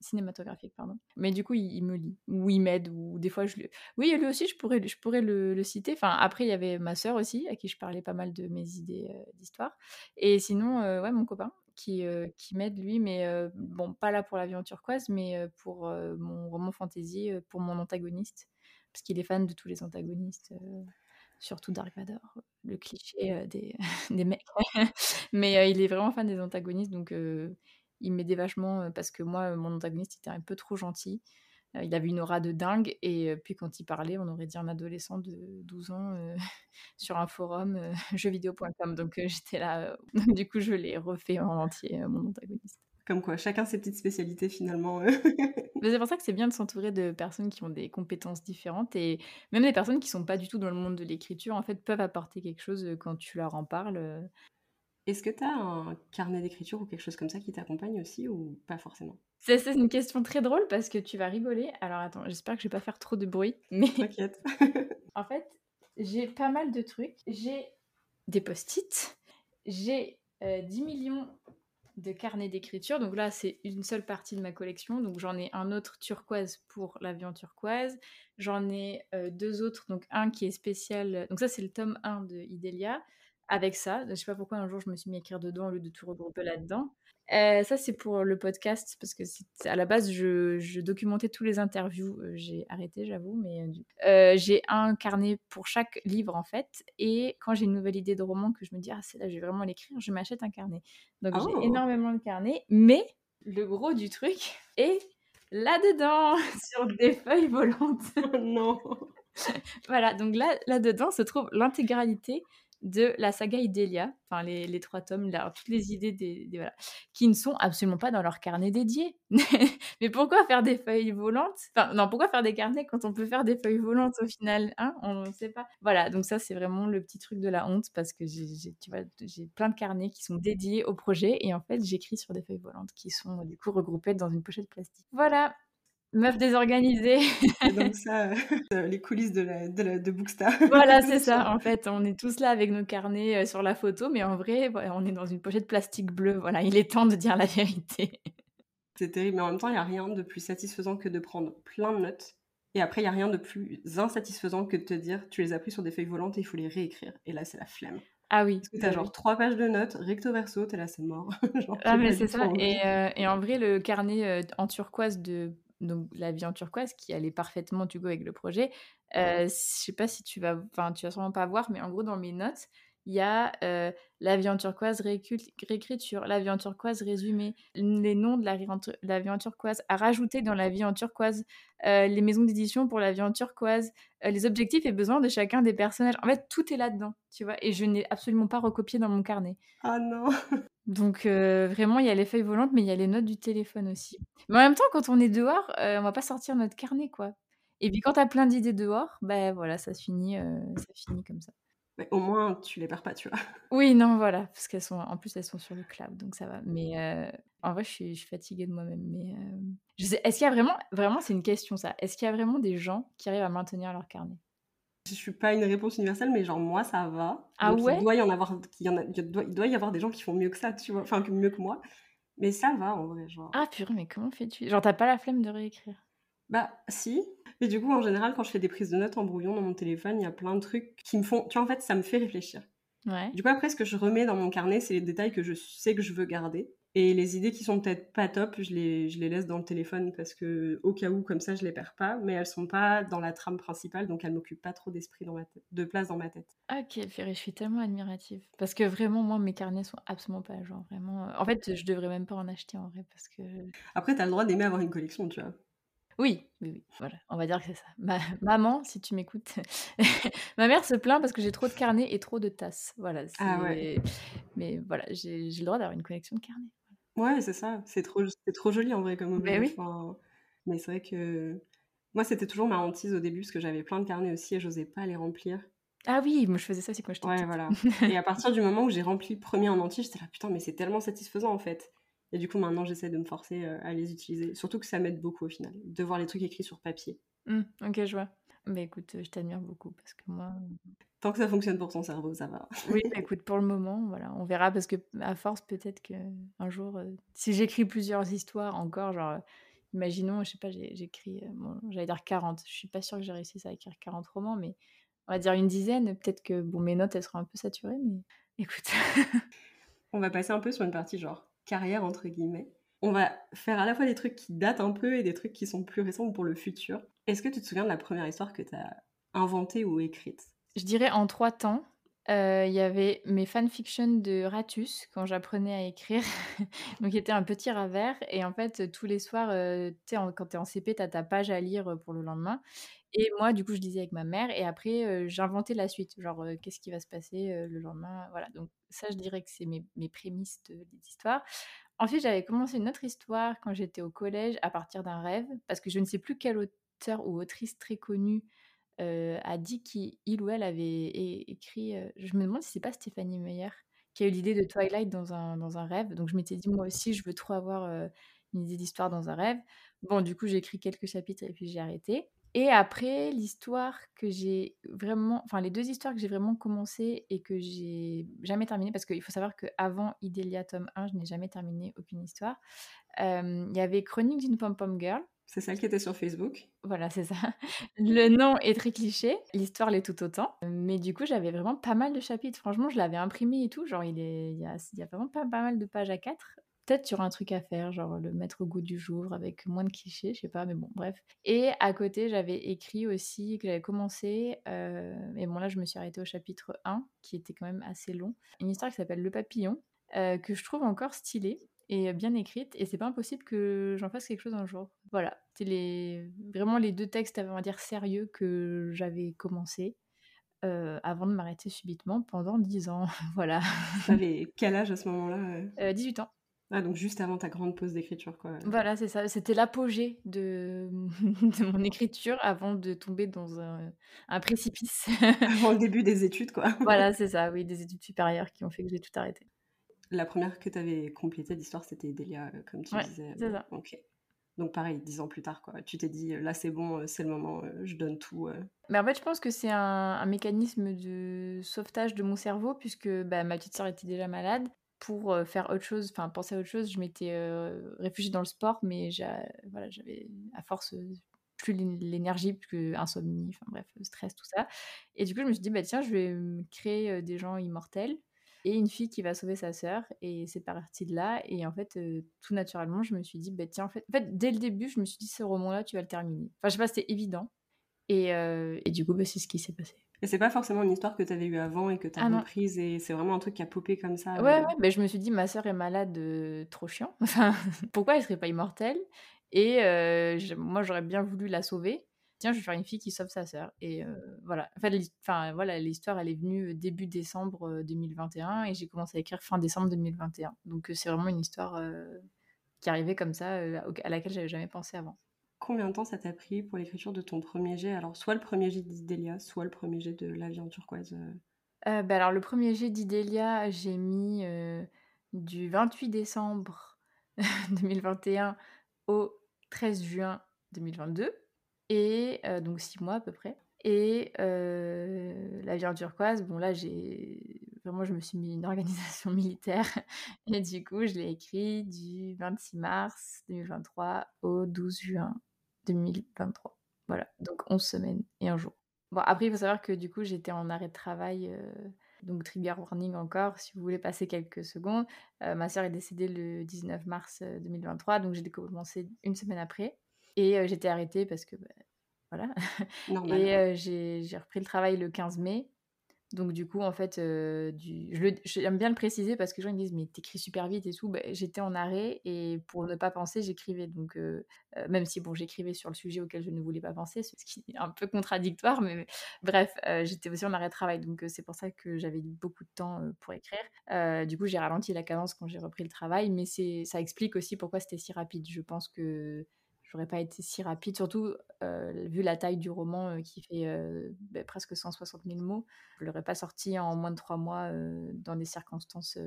cinématographique, pardon. Mais du coup, il, me lit, ou il m'aide, ou des fois je lui... Oui, lui aussi, je pourrais, je pourrais le, citer. Enfin, après, il y avait ma sœur aussi, à qui je parlais pas mal de mes idées d'histoire. Et sinon, ouais, mon copain, qui, qui m'aide, lui, mais bon, pas là pour l'avion turquoise, mais pour mon roman fantasy, pour mon antagoniste, parce qu'il est fan de tous les antagonistes surtout Dark Vador, le cliché des, des mecs. Mais il est vraiment fan des antagonistes, donc il m'aidait vachement parce que moi, mon antagoniste était un peu trop gentil. il avait une aura de dingue, et puis quand il parlait, on aurait dit un adolescent de 12 ans sur un forum jeuxvideo.com. Donc j'étais là, du coup, je l'ai refait en entier, mon antagoniste. Comme quoi, chacun ses petites spécialités finalement. c'est pour ça que c'est bien de s'entourer de personnes qui ont des compétences différentes et même des personnes qui sont pas du tout dans le monde de l'écriture, en fait, peuvent apporter quelque chose quand tu leur en parles. Est-ce que tu as un carnet d'écriture ou quelque chose comme ça qui t'accompagne aussi ou pas forcément? C'est une question très drôle parce que tu vas rigoler. Alors attends, j'espère que je vais pas faire trop de bruit. Mais... T'inquiète. en fait, j'ai pas mal de trucs. J'ai des post-it. J'ai 10 millions de carnet d'écriture. Donc là, c'est une seule partie de ma collection. Donc j'en ai un autre turquoise pour l'avion turquoise. J'en ai euh, deux autres. Donc un qui est spécial. Donc ça, c'est le tome 1 de Idélia. Avec ça, je sais pas pourquoi un jour je me suis mis à écrire dedans au lieu de tout regrouper là-dedans. Euh, ça, c'est pour le podcast, parce que à la base, je, documentais tous les interviews. Euh, j'ai arrêté, j'avoue, mais euh, j'ai un carnet pour chaque livre, en fait. Et quand j'ai une nouvelle idée de roman que je me dis, ah, c'est là, je vais vraiment l'écrire, je m'achète un carnet. Donc, j'ai oh! énormément de carnets, mais le gros du truc est là-dedans, sur des feuilles volantes. Oh non Voilà, donc là, là-dedans se trouve l'intégralité de la saga Idélia, enfin les, trois tomes, là, toutes les idées des, voilà, qui ne sont absolument pas dans leur carnet dédié. Mais pourquoi faire des feuilles volantes? Enfin non, pourquoi faire des carnets quand on peut faire des feuilles volantes au final hein? On ne sait pas. Voilà, donc ça c'est vraiment le petit truc de la honte parce que j'ai, j'ai plein de carnets qui sont dédiés au projet et en fait j'écris sur des feuilles volantes qui sont du coup regroupées dans une pochette plastique. Voilà, Meuf désorganisée. donc ça, euh, les coulisses de, la, de, Bookstar. Voilà, c'est ça. En fait, on est tous là avec nos carnets euh, sur la photo, mais en vrai, on est dans une pochette plastique bleue. Voilà, il est temps de dire la vérité. C'est terrible, mais en même temps, il n'y a rien de plus satisfaisant que de prendre plein de notes. Et après, il n'y a rien de plus insatisfaisant que de te dire, tu les as pris sur des feuilles volantes et il faut les réécrire. Et là, c'est la flemme. Ah oui. Parce que t'as as genre trois pages de notes, recto verso, t'es là, c'est mort. ah mais c'est ça. Et, euh, et, en vrai, le carnet en turquoise de donc la vie en turquoise qui allait parfaitement du coup avec le projet. Euh, je sais pas si tu vas, enfin tu vas sûrement pas voir, mais en gros dans mes notes, il y a euh, la vie en turquoise réécriture, la vie en turquoise résumé, les noms de la, la vie en turquoise à rajouter dans la vie en turquoise, euh, les maisons d'édition pour la vie en turquoise, euh, les objectifs et besoins de chacun des personnages. En fait, tout est là-dedans, tu vois, et je n'ai absolument pas recopié dans mon carnet. Ah non Donc vraiment, il y a les feuilles volantes, mais il y a les notes du téléphone aussi. Mais en même temps, quand on est dehors, on va pas sortir notre carnet, quoi. Et puis quand tu as plein d'idées dehors, ben voilà, ça se finit, ça finit comme ça. Mais au moins, tu les perds pas, tu vois. Oui, non, voilà, parce qu'elles sont, en plus, elles sont sur le cloud, donc ça va. Mais euh, en vrai, je suis, je suis, fatiguée de moi-même. Mais euh, je sais, est-ce qu'il y a vraiment, vraiment, c'est une question ça. Est-ce qu'il y a vraiment des gens qui arrivent à maintenir leur carnet? Je suis pas une réponse universelle, mais genre moi, ça va. Ah ouais. Il doit y en avoir, il, y en a, il, doit, y avoir des gens qui font mieux que ça, tu vois, enfin mieux que moi. Mais ça va en vrai, genre. Ah purée, mais comment fais-tu? Genre t'as pas la flemme de réécrire? Bah si, et du coup, en général, quand je fais des prises de notes en brouillon dans mon téléphone, il y a plein de trucs qui me font. Tu vois, en fait, ça me fait réfléchir. Ouais. Du coup, après, ce que je remets dans mon carnet, c'est les détails que je sais que je veux garder. Et les idées qui sont peut-être pas top, je les, je les laisse dans le téléphone parce que, au cas où, comme ça, je les perds pas. Mais elles sont pas dans la trame principale, donc elles m'occupent pas trop d'esprit dans ma tête, de place dans ma tête. Ok, Ferry, je suis tellement admirative. Parce que vraiment, moi, mes carnets sont absolument pas genre vraiment. En fait, je devrais même pas en acheter en vrai parce que. Après, t'as le droit d'aimer avoir une collection, tu vois. Oui, oui, oui, voilà, on va dire que c'est ça. Ma maman, si tu m'écoutes, ma mère se plaint parce que j'ai trop de carnets et trop de tasses. Voilà, Ah ouais. mais voilà, j'ai le droit d'avoir une collection de carnets. Ouais, c'est ça. C'est trop, c'est trop joli en vrai comme objet. oui. mais c'est vrai que moi, c'était toujours ma hantise au début parce que j'avais plein de carnets aussi et j'osais pas les remplir. Ah oui, moi je faisais ça aussi quand j'étais Ouais, voilà. Et à partir du moment où j'ai rempli le premier en entier, j'étais là, putain, mais c'est tellement satisfaisant en fait. Et du coup, maintenant, j'essaie de me forcer euh, à les utiliser. Surtout que ça m'aide beaucoup au final, de voir les trucs écrits sur papier. Mmh, ok, je vois. Mais écoute, je t'admire beaucoup parce que moi. Tant que ça fonctionne pour ton cerveau, ça va. oui, bah, écoute, pour le moment, voilà, on verra parce que à force, peut-être que un jour, euh, si j'écris plusieurs histoires encore, genre, imaginons, je sais pas, j'écris, bon, j'allais dire 40. Je suis pas sûre que j'ai réussi à écrire 40 romans, mais on va dire une dizaine. Peut-être que bon, mes notes, elles seront un peu saturées, mais écoute. on va passer un peu sur une partie genre carrière, entre guillemets. On va faire à la fois des trucs qui datent un peu et des trucs qui sont plus récents pour le futur. Est-ce que tu te souviens de la première histoire que tu as inventée ou écrite? Je dirais en trois temps. Il y avait mes fanfictions de Ratus quand j'apprenais à écrire. Donc, était un petit ravert. Et en fait, tous les soirs, quand tu es en CP, tu as ta page à lire pour le lendemain. Et moi, du coup, je lisais avec ma mère. Et après, j'inventais la suite. Genre, qu'est-ce qui va se passer le lendemain Voilà. Donc, ça, je dirais que c'est mes, mes prémices de, l'histoire. Ensuite, j'avais commencé une autre histoire quand j'étais au collège à partir d'un rêve. Parce que je ne sais plus quel auteur ou autrice très connue a dit qu'il ou elle avait écrit. je me demande si c'est pas Stéphanie Meyer qui a eu l'idée de Twilight dans un, dans un rêve. Donc je m'étais dit, moi aussi, je veux trop avoir une idée d'histoire dans un rêve. Bon, du coup, j'ai écrit quelques chapitres et puis j'ai arrêté. Et après, l'histoire que j'ai vraiment, enfin les deux histoires que j'ai vraiment commencé et que j'ai jamais terminé, parce qu'il faut savoir qu'avant Idélia tome 1, je n'ai jamais terminé aucune histoire. Il y avait Chronique d'une pom-pom girl. C'est celle qui était sur Facebook. Voilà, c'est ça. Le nom est très cliché, l'histoire l'est tout autant. Mais du coup, j'avais vraiment pas mal de chapitres. Franchement, je l'avais imprimé et tout. Genre, il, est... il, y, a... il y a vraiment pas, mal de pages à 4 peut-être sur un truc à faire, genre le mettre au goût du jour avec moins de clichés, je sais pas, mais bon, bref. Et à côté, j'avais écrit aussi, que j'avais commencé, euh, et bon là, je me suis arrêtée au chapitre 1, qui était quand même assez long, une histoire qui s'appelle Le Papillon, euh, que je trouve encore stylée et bien écrite, et c'est pas impossible que j'en fasse quelque chose un jour. Voilà, c'est les... vraiment les deux textes, on va dire, sérieux que j'avais commencé. Euh, avant de m'arrêter subitement pendant 10 ans. voilà. T'avais quel âge à ce moment-là 18 ans. Ah, donc juste avant ta grande pause d'écriture, quoi. Voilà, c'est ça. C'était l'apogée de... de mon écriture avant de tomber dans un, un précipice. avant le début des études, quoi. voilà, c'est ça, oui, des études supérieures qui ont fait que j'ai tout arrêté. La première que tu avais complétée d'histoire, c'était Delia, euh, comme tu disais. c'est ça. Ok. Donc pareil, dix ans plus tard, quoi. Tu t'es dit, là c'est bon, euh, c'est le moment, euh, je donne tout. Mais en fait, je pense que c'est un, mécanisme de sauvetage de mon cerveau, puisque bah, ma petite soeur était déjà malade pour faire autre chose, enfin penser à autre chose, je m'étais réfugiée dans le sport, mais voilà, j'avais à force plus l'énergie, plus insomnie, enfin bref, stress, tout ça. Et du coup, je me suis dit, bah tiens, je vais créer des gens immortels et une fille qui va sauver sa sœur. Et c'est parti de là. Et en fait, tout naturellement, je me suis dit, bah tiens, en fait, en fait, dès le début, je me suis dit, ce roman-là, tu vas le terminer. Enfin, je sais pas, c'était évident. Et, et, du coup, bah, c'est ce qui s'est passé. Et c'est pas forcément une histoire que tu avais eue avant et que tu as ah reprise et c'est vraiment un truc qui a popé comme ça. Ouais, euh. ouais mais je me suis dit, ma sœur est malade, trop chiant. Enfin, pourquoi elle serait pas immortelle? Et moi, j'aurais bien voulu la sauver. Tiens, je vais faire une fille qui sauve sa sœur. Et voilà. Enfin, voilà, l'histoire, elle est venue début décembre 2021 et j'ai commencé à écrire fin décembre 2021. Donc, c'est vraiment une histoire qui arrivait comme ça, à laquelle j'avais jamais pensé avant. Combien de temps ça t'a pris pour l'écriture de ton premier jet? Alors, soit le premier jet d'Idélia, soit le premier jet de l'avion turquoise euh. Euh, bah Alors, le premier jet d'Idélia, j'ai mis euh, du 28 décembre 2021 au 13 juin 2022. Et donc, six mois à peu près. Et l'avion turquoise, bon là, j'ai vraiment, je me suis mis une organisation militaire. Et du coup, je l'ai écrit du 26 mars 2023 au 12 juin 2023. Voilà, donc 11 semaines et un jour. Bon, après, il faut savoir que du coup, j'étais en arrêt de travail, euh, donc trigger warning encore, si vous voulez passer quelques secondes. Euh, ma soeur est décédée le 19 mars 2023, euh, donc j'ai commencé une semaine après. Et j'étais arrêtée parce que, bah, voilà. et j'ai repris le travail le 15 mai. Donc du coup, en fait, j'aime bien le préciser parce que les gens me disent mais t'écris super vite et tout. Bah, j'étais en arrêt et pour ne pas penser, j'écrivais. Donc même si bon, j'écrivais sur le sujet auquel je ne voulais pas penser, ce qui est un peu contradictoire, mais bref, j'étais aussi en arrêt de travail. Donc c'est pour ça que j'avais beaucoup de temps pour écrire. du coup, j'ai ralenti la cadence quand j'ai repris le travail, mais ça explique aussi pourquoi c'était si rapide. Je pense que j'aurais pas été si rapide, surtout vu la taille du roman qui fait bah, presque 160 000 mots. Je l'aurais pas sorti en moins de trois mois dans des circonstances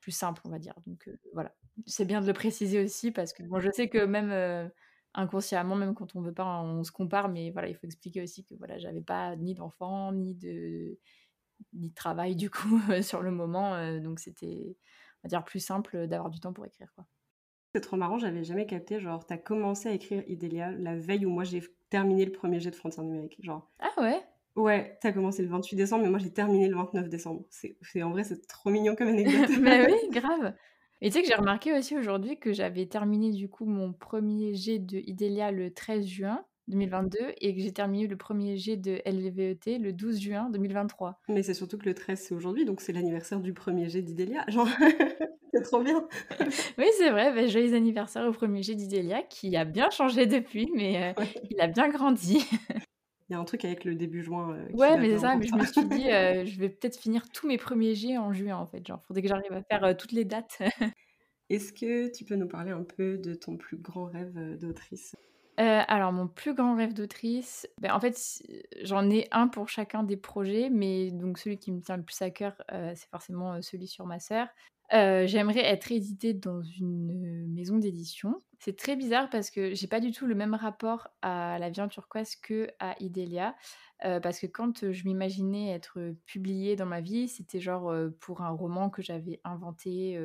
plus simples, on va dire. Donc voilà, c'est bien de le préciser aussi parce que bon, je sais que même inconsciemment, même quand on veut pas, on se compare, mais voilà, il faut expliquer aussi que voilà, j'avais pas ni d'enfant ni de ni de travail du coup sur le moment, donc c'était on dire plus simple d'avoir du temps pour écrire. C'est trop marrant, j'avais jamais capté. Genre, t'as commencé à écrire Idélia la veille où moi j'ai terminé le premier jet de Frontières numériques. Genre. Ah ouais? Ouais, t'as commencé le 28 décembre, mais moi j'ai terminé le 29 décembre. C'est, en vrai, c'est trop mignon comme anecdote. bah oui, grave. Et tu sais que j'ai remarqué aussi aujourd'hui que j'avais terminé du coup mon premier jet de Idélia le 13 juin 2022 et que j'ai terminé le premier jet de LVET le 12 juin 2023. Mais c'est surtout que le 13 c'est aujourd'hui, donc c'est l'anniversaire du premier jet d'Idélia. Genre, c'est trop bien. oui, c'est vrai, bah, joyeux anniversaire au premier jet d'Idélia qui a bien changé depuis, mais euh, il a bien grandi. Il y a un truc avec le début juin. Euh, ouais, mais c'est ça, mais je me suis dit, euh, je vais peut-être finir tous mes premiers jets en juin en fait. Genre, faudrait que j'arrive à faire toutes les dates. Est-ce que tu peux nous parler un peu de ton plus grand rêve d'autrice? Euh, alors, mon plus grand rêve d'autrice, ben, en fait, j'en ai un pour chacun des projets, mais donc celui qui me tient le plus à cœur, euh, c'est forcément euh, celui sur ma sœur. J'aimerais être éditée dans une maison d'édition. C'est très bizarre parce que j'ai pas du tout le même rapport à La Vie turquoise que à Idélia. parce que quand je m'imaginais être publiée dans ma vie, c'était genre pour un roman que j'avais inventé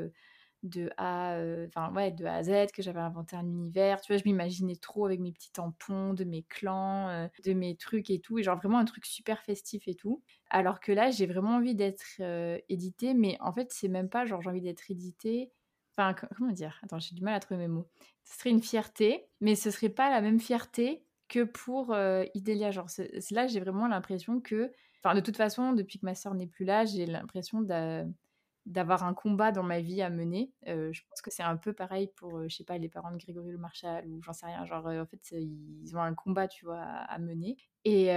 de A, enfin ouais, de A à Z, que j'avais inventé un univers. Tu vois, je m'imaginais trop avec mes petits tampons, de mes clans, de mes trucs et tout, et genre vraiment un truc super festif et tout. Alors que là, j'ai vraiment envie d'être éditée, mais en fait, c'est même pas genre j'ai envie d'être éditée. Enfin, comment dire? Attends, j'ai du mal à trouver mes mots. Ce serait une fierté, mais ce serait pas la même fierté que pour Idélia. Genre, là, j'ai vraiment l'impression que. Enfin, de toute façon, depuis que ma soeur n'est plus là, j'ai l'impression de d'avoir un combat dans ma vie à mener. je pense que c'est un peu pareil pour, je sais pas, les parents de Grégory Le Marchal ou j'en sais rien. Genre, en fait, ils ont un combat, tu vois, à, mener. Et,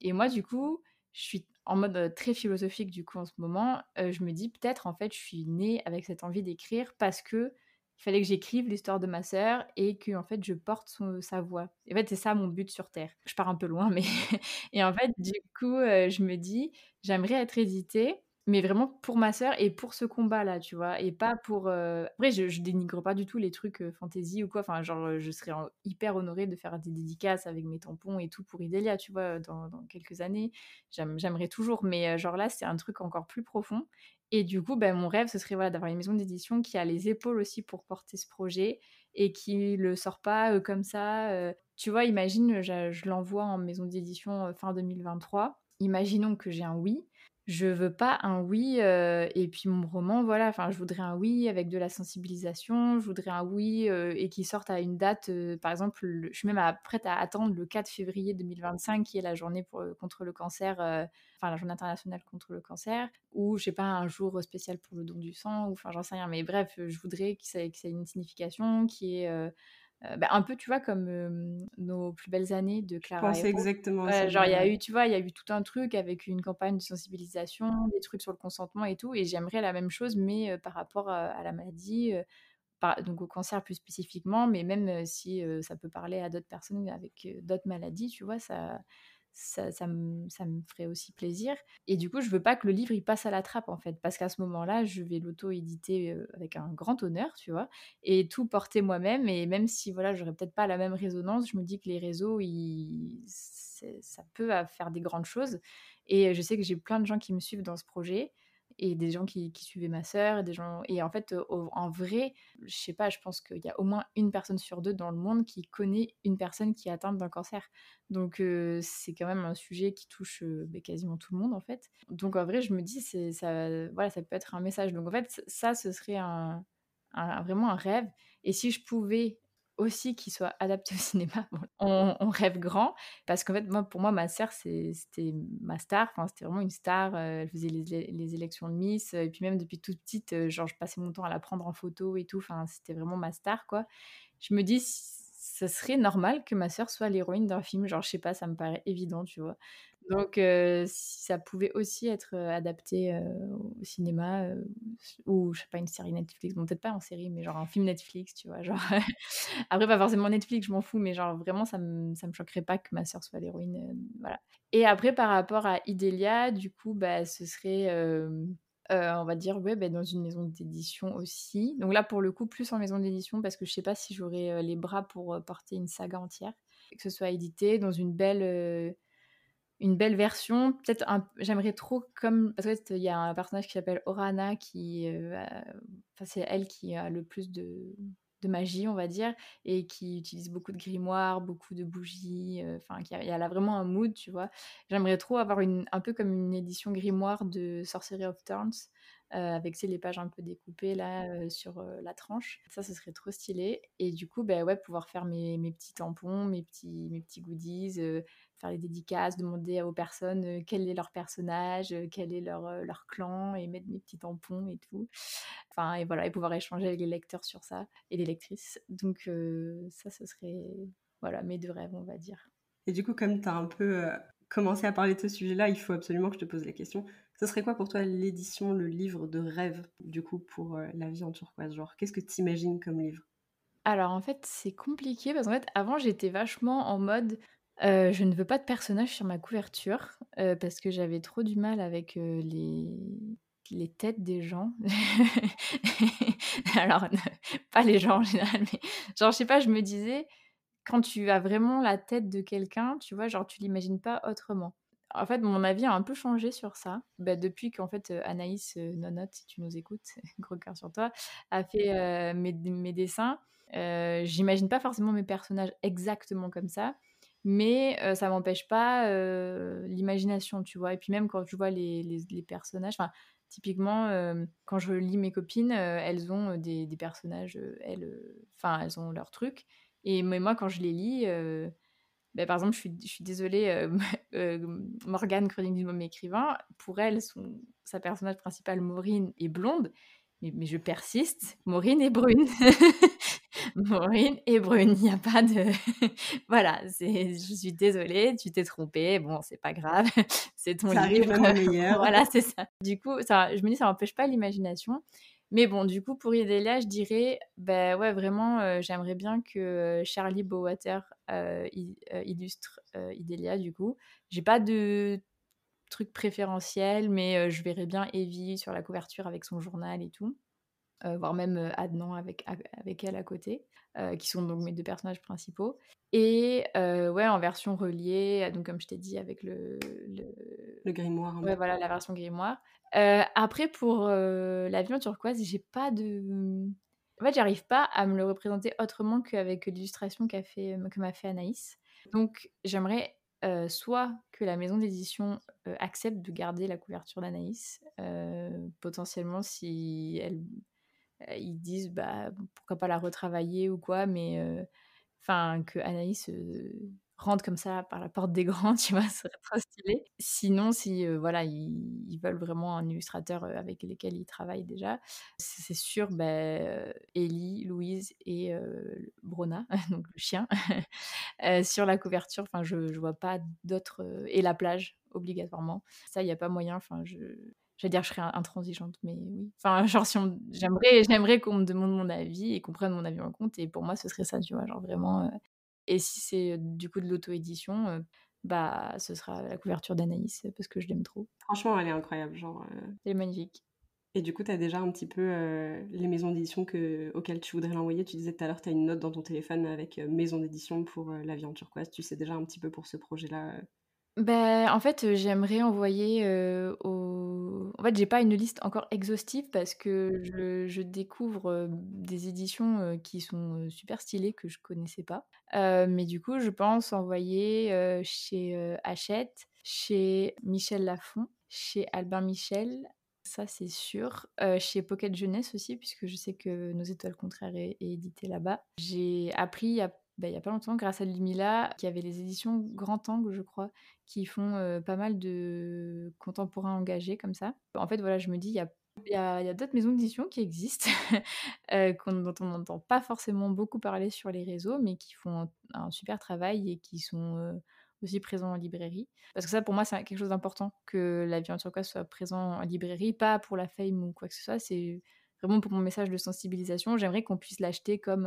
et, moi, du coup, je suis en mode très philosophique, du coup, en ce moment. je me dis, peut-être, en fait, je suis née avec cette envie d'écrire parce que il fallait que j'écrive l'histoire de ma sœur et que en fait je porte sa voix. En fait, c'est ça mon but sur terre. Je pars un peu loin, mais et en fait, du coup, je me dis, j'aimerais être éditée mais vraiment pour ma sœur et pour ce combat-là, tu vois, et pas pour... Après, je, dénigre pas du tout les trucs fantasy ou quoi, enfin, genre, je serais hyper honorée de faire des dédicaces avec mes tampons et tout pour Idélia, tu vois, dans, quelques années, j'aimerais toujours, mais genre là, c'est un truc encore plus profond, et du coup, ben, mon rêve, ce serait voilà, d'avoir une maison d'édition qui a les épaules aussi pour porter ce projet, et qui le sort pas comme ça, tu vois, imagine, je l'envoie en maison d'édition fin 2023, imaginons que j'ai un oui, je veux pas un oui et puis mon roman voilà enfin je voudrais un oui avec de la sensibilisation je voudrais un oui et qui sorte à une date par exemple je suis même prête à attendre le 4 février 2025 qui est la journée pour, contre le cancer enfin la journée internationale contre le cancer ou je sais pas un jour spécial pour le don du sang ou enfin j'en sais rien. Mais bref je voudrais que ça, que ça ait une signification qui est euh, bah, un peu, tu vois, comme nos plus belles années de Clara. Je exactement Genre, il y a eu, tu vois, il y a eu tout un truc avec une campagne de sensibilisation, des trucs sur le consentement et tout. Et j'aimerais la même chose, mais par rapport à, la maladie, donc au cancer plus spécifiquement, mais même si ça peut parler à d'autres personnes avec d'autres maladies, tu vois, ça ça, me, ça, me, ferait aussi plaisir. Et du coup, je veux pas que le livre il passe à la trappe en fait, parce qu'à ce moment-là, je vais l'auto-éditer avec un grand honneur, tu vois, et tout porter moi-même. Et même si voilà, j'aurais peut-être pas la même résonance, je me dis que les réseaux, ils, ça peut faire des grandes choses. Et je sais que j'ai plein de gens qui me suivent dans ce projet et des gens qui, suivaient ma sœur, et des gens et en fait en vrai, je sais pas, je pense qu'il y a au moins une personne sur deux dans le monde qui connaît une personne qui est atteinte d'un cancer. Donc c'est quand même un sujet qui touche bah, quasiment tout le monde en fait. Donc en vrai, je me dis c'est ça voilà, ça peut être un message. Donc en fait, ça ce serait vraiment un rêve et si je pouvais aussi qu'il soit adapté au cinéma. on, rêve grand parce qu'en fait, moi, pour moi, ma sœur, c'était ma star. Enfin, c'était vraiment une star. Euh, elle faisait les, élections de Miss. Et puis même depuis toute petite, euh, genre, je passais mon temps à la prendre en photo et tout. Enfin, c'était vraiment ma star, quoi. Je me dis, ce serait normal que ma sœur soit l'héroïne d'un film. Genre, je sais pas, ça me paraît évident, tu vois. Donc, si ça pouvait aussi être adapté au cinéma ou, je sais pas, une série Netflix, bon, peut-être pas en série, mais genre un film Netflix, tu vois. Genre... Après, pas forcément Netflix, je m'en fous, mais genre vraiment, ça me, ça me choquerait pas que ma sœur soit l'héroïne. voilà. Et après, par rapport à Idélia, du coup, bah, ce serait. On va dire ouais, bah, dans une maison d'édition aussi. Donc là, pour le coup, plus en maison d'édition parce que je sais pas si j'aurais les bras pour porter une saga entière. Que ce soit édité dans une belle, une belle version. Peut-être j'aimerais trop comme parce qu'il y a un personnage qui s'appelle Orana qui, euh, c'est elle qui a le plus de, magie, on va dire, et qui utilise beaucoup de grimoires, beaucoup de bougies. Euh, enfin, qui a, a vraiment un mood, tu vois. J'aimerais trop avoir une, un peu comme une édition grimoire de Sorcery of Turns. Euh, avec les pages un peu découpées là sur la tranche. Ça, ce serait trop stylé. Et du coup, ben ouais, pouvoir faire mes, mes petits tampons, mes petits, mes petits goodies, faire les dédicaces, demander aux personnes quel est leur personnage, quel est leur, leur clan et mettre mes petits tampons et tout. Enfin, et voilà, et pouvoir échanger avec les lecteurs sur ça et les lectrices. Donc, ça, ce serait voilà, mes deux rêves, on va dire. Et du coup, comme tu as un peu commencé à parler de ce sujet-là, il faut absolument que je te pose la question. Ce serait quoi pour toi l'édition, le livre de rêve, du coup, pour la vie en turquoise? Genre, qu'est-ce que tu imagines comme livre? Alors en fait, c'est compliqué parce qu'en fait, avant, j'étais vachement en mode je ne veux pas de personnage sur ma couverture, parce que j'avais trop du mal avec, les les têtes des gens. Alors, pas les gens en général, mais genre, je sais pas, je me disais, quand tu as vraiment la tête de quelqu'un, tu vois, genre, tu l'imagines pas autrement. En fait, mon avis a un peu changé sur ça. Bah, depuis qu'en fait, Anaïs, Nonote, si tu nous écoutes, gros cœur sur toi, a fait mes, mes, dessins, j'imagine pas forcément mes personnages exactement comme ça, mais ça m'empêche pas l'imagination, tu vois. Et puis même quand je vois les, les, les personnages, typiquement, quand je lis mes copines, elles ont des, des personnages, elles, enfin, elles ont leur truc. Et mais moi, quand je les lis, bah, par exemple, je suis, je suis désolée, Morgane, chronique du môme écrivain, pour elle, son, sa personnage principale, Maureen, est blonde, mais, mais je persiste, Maureen est brune. Maureen et brune. Il n'y a pas de. voilà, je suis désolée, tu t'es trompée. Bon, c'est pas grave, c'est ton ça livre. Arrive même voilà, c'est ça. Du coup, ça, je me dis, ça n'empêche pas l'imagination. Mais bon, du coup, pour Idélia, je dirais, ben ouais, vraiment, euh, j'aimerais bien que euh, Charlie Bowater euh, illustre Idélia, du coup. J'ai pas de truc préférentiel, mais je verrais bien Evie sur la couverture avec son journal et tout. Euh, voire même euh, Adnan avec, avec elle à côté, euh, qui sont donc mes deux personnages principaux. Et ouais, en version reliée, donc comme je t'ai dit, avec le, le... grimoire. Ouais, voilà, la version grimoire. après, pour l'avion turquoise, j'ai pas de. En fait, j'arrive pas à me le représenter autrement qu'avec l'illustration qu'a fait, que m'a fait Anaïs. Donc, j'aimerais soit que la maison d'édition accepte de garder la couverture d'Anaïs, potentiellement si elle ils disent bah pourquoi pas la retravailler ou quoi, mais enfin que Anaïs rentre comme ça par la porte des grands, tu vois, ce serait trop stylé. Sinon, si voilà, ils, veulent vraiment un illustrateur avec lequel ils travaillent déjà, c'est sûr, bah, Ellie, Louise et Brona, donc le chien, sur la couverture. Enfin, je, je vois pas d'autres et la plage obligatoirement. Ça, il n'y a pas moyen. Enfin, je je vais dire, je serais intransigeante, mais oui. Enfin, genre, si j'aimerais, j'aimerais qu'on me demande mon avis et qu'on prenne mon avis en compte. Et pour moi, ce serait ça, tu vois, genre vraiment. Euh, et si c'est du coup de l'auto-édition, euh, bah, ce sera la couverture d'Anaïs parce que je l'aime trop. Franchement, elle est incroyable, genre. Euh. Elle est magnifique. Et du coup, tu as déjà un petit peu les maisons d'édition que, auxquelles tu voudrais l'envoyer? Tu disais tout à l'heure, tu as une note dans ton téléphone avec maison d'édition pour la vie en turquoise. Tu sais déjà un petit peu pour ce projet-là ben, en fait, j'aimerais envoyer, au en fait, j'ai pas une liste encore exhaustive parce que je découvre, des éditions, qui sont, super stylées que je connaissais pas. mais du coup, je pense envoyer, chez, Hachette, chez Michel Lafon, chez Albin Michel, ça c'est sûr, chez Pocket Jeunesse aussi puisque je sais que Nos étoiles contraires est est édité là-bas. J'ai appris il y a bah, il y a pas longtemps grâce à Limila, qui avait les éditions Grand Angle, je crois, qui font pas mal de contemporains engagés comme ça. En fait, voilà, je me dis, il y a d'autres maisons d'édition qui existent, dont on n'entend pas forcément beaucoup parler sur les réseaux, mais qui font un, super travail et qui sont aussi présents en librairie. Parce que ça, pour moi, c'est quelque chose d'important, que la en turquoise soit présent en librairie, pas pour la fame ou quoi que ce soit, vraiment pour mon message de sensibilisation, j'aimerais qu'on puisse l'acheter comme,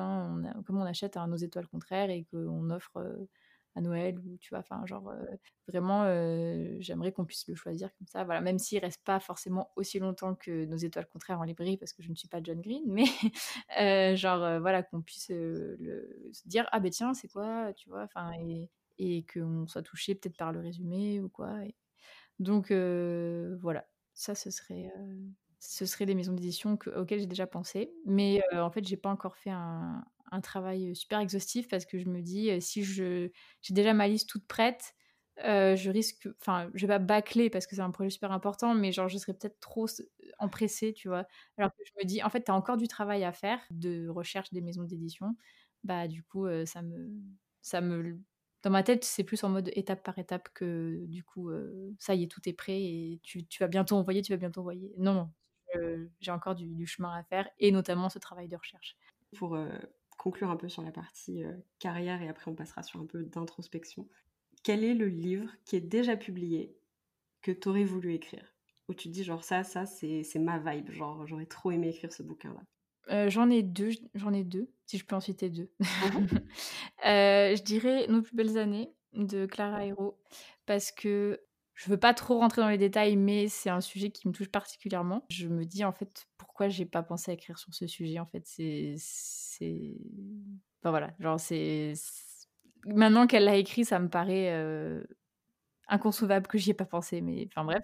on achète à nos étoiles contraires et qu'on offre euh, à Noël ou tu vois, enfin genre euh, vraiment, euh, j'aimerais qu'on puisse le choisir comme ça, voilà, même s'il reste pas forcément aussi longtemps que nos étoiles contraires en librairie parce que je ne suis pas John Green, mais genre voilà qu'on puisse le, se dire ah ben tiens c'est quoi, tu vois, enfin et, et qu'on soit touché peut-être par le résumé ou quoi. Donc voilà, ça ce serait ce seraient des maisons d'édition auxquelles j'ai déjà pensé. Mais en fait, j'ai pas encore fait un, travail super exhaustif parce que je me dis, si je j'ai déjà ma liste toute prête, je risque, enfin, je vais pas bâcler parce que c'est un projet super important, mais genre, je serais peut-être trop empressée, tu vois. Alors que je me dis, en fait, tu as encore du travail à faire de recherche des maisons d'édition. Bah, du coup, ça me, ça me dans ma tête, c'est plus en mode étape par étape que du coup, ça y est, tout est prêt et tu, tu vas bientôt envoyer, tu vas bientôt envoyer. Non, non, j'ai encore du, chemin à faire, et notamment ce travail de recherche. Pour euh, conclure un peu sur la partie euh, carrière, et après on passera sur un peu d'introspection, quel est le livre qui est déjà publié que tu aurais voulu écrire? Où tu te dis genre ça, ça c'est ma vibe, genre j'aurais trop aimé écrire ce bouquin-là. Euh, j'en ai deux, j'en ai deux, si je peux en citer deux. Mhm. je dirais Nos plus belles années de Clara Hero, parce que je veux pas trop rentrer dans les détails, mais c'est un sujet qui me touche particulièrement. Je me dis en fait pourquoi j'ai pas pensé à écrire sur ce sujet. En fait, c'est, enfin voilà, genre c'est maintenant qu'elle l'a écrit, ça me paraît euh, inconcevable que j'y ai pas pensé, mais enfin bref.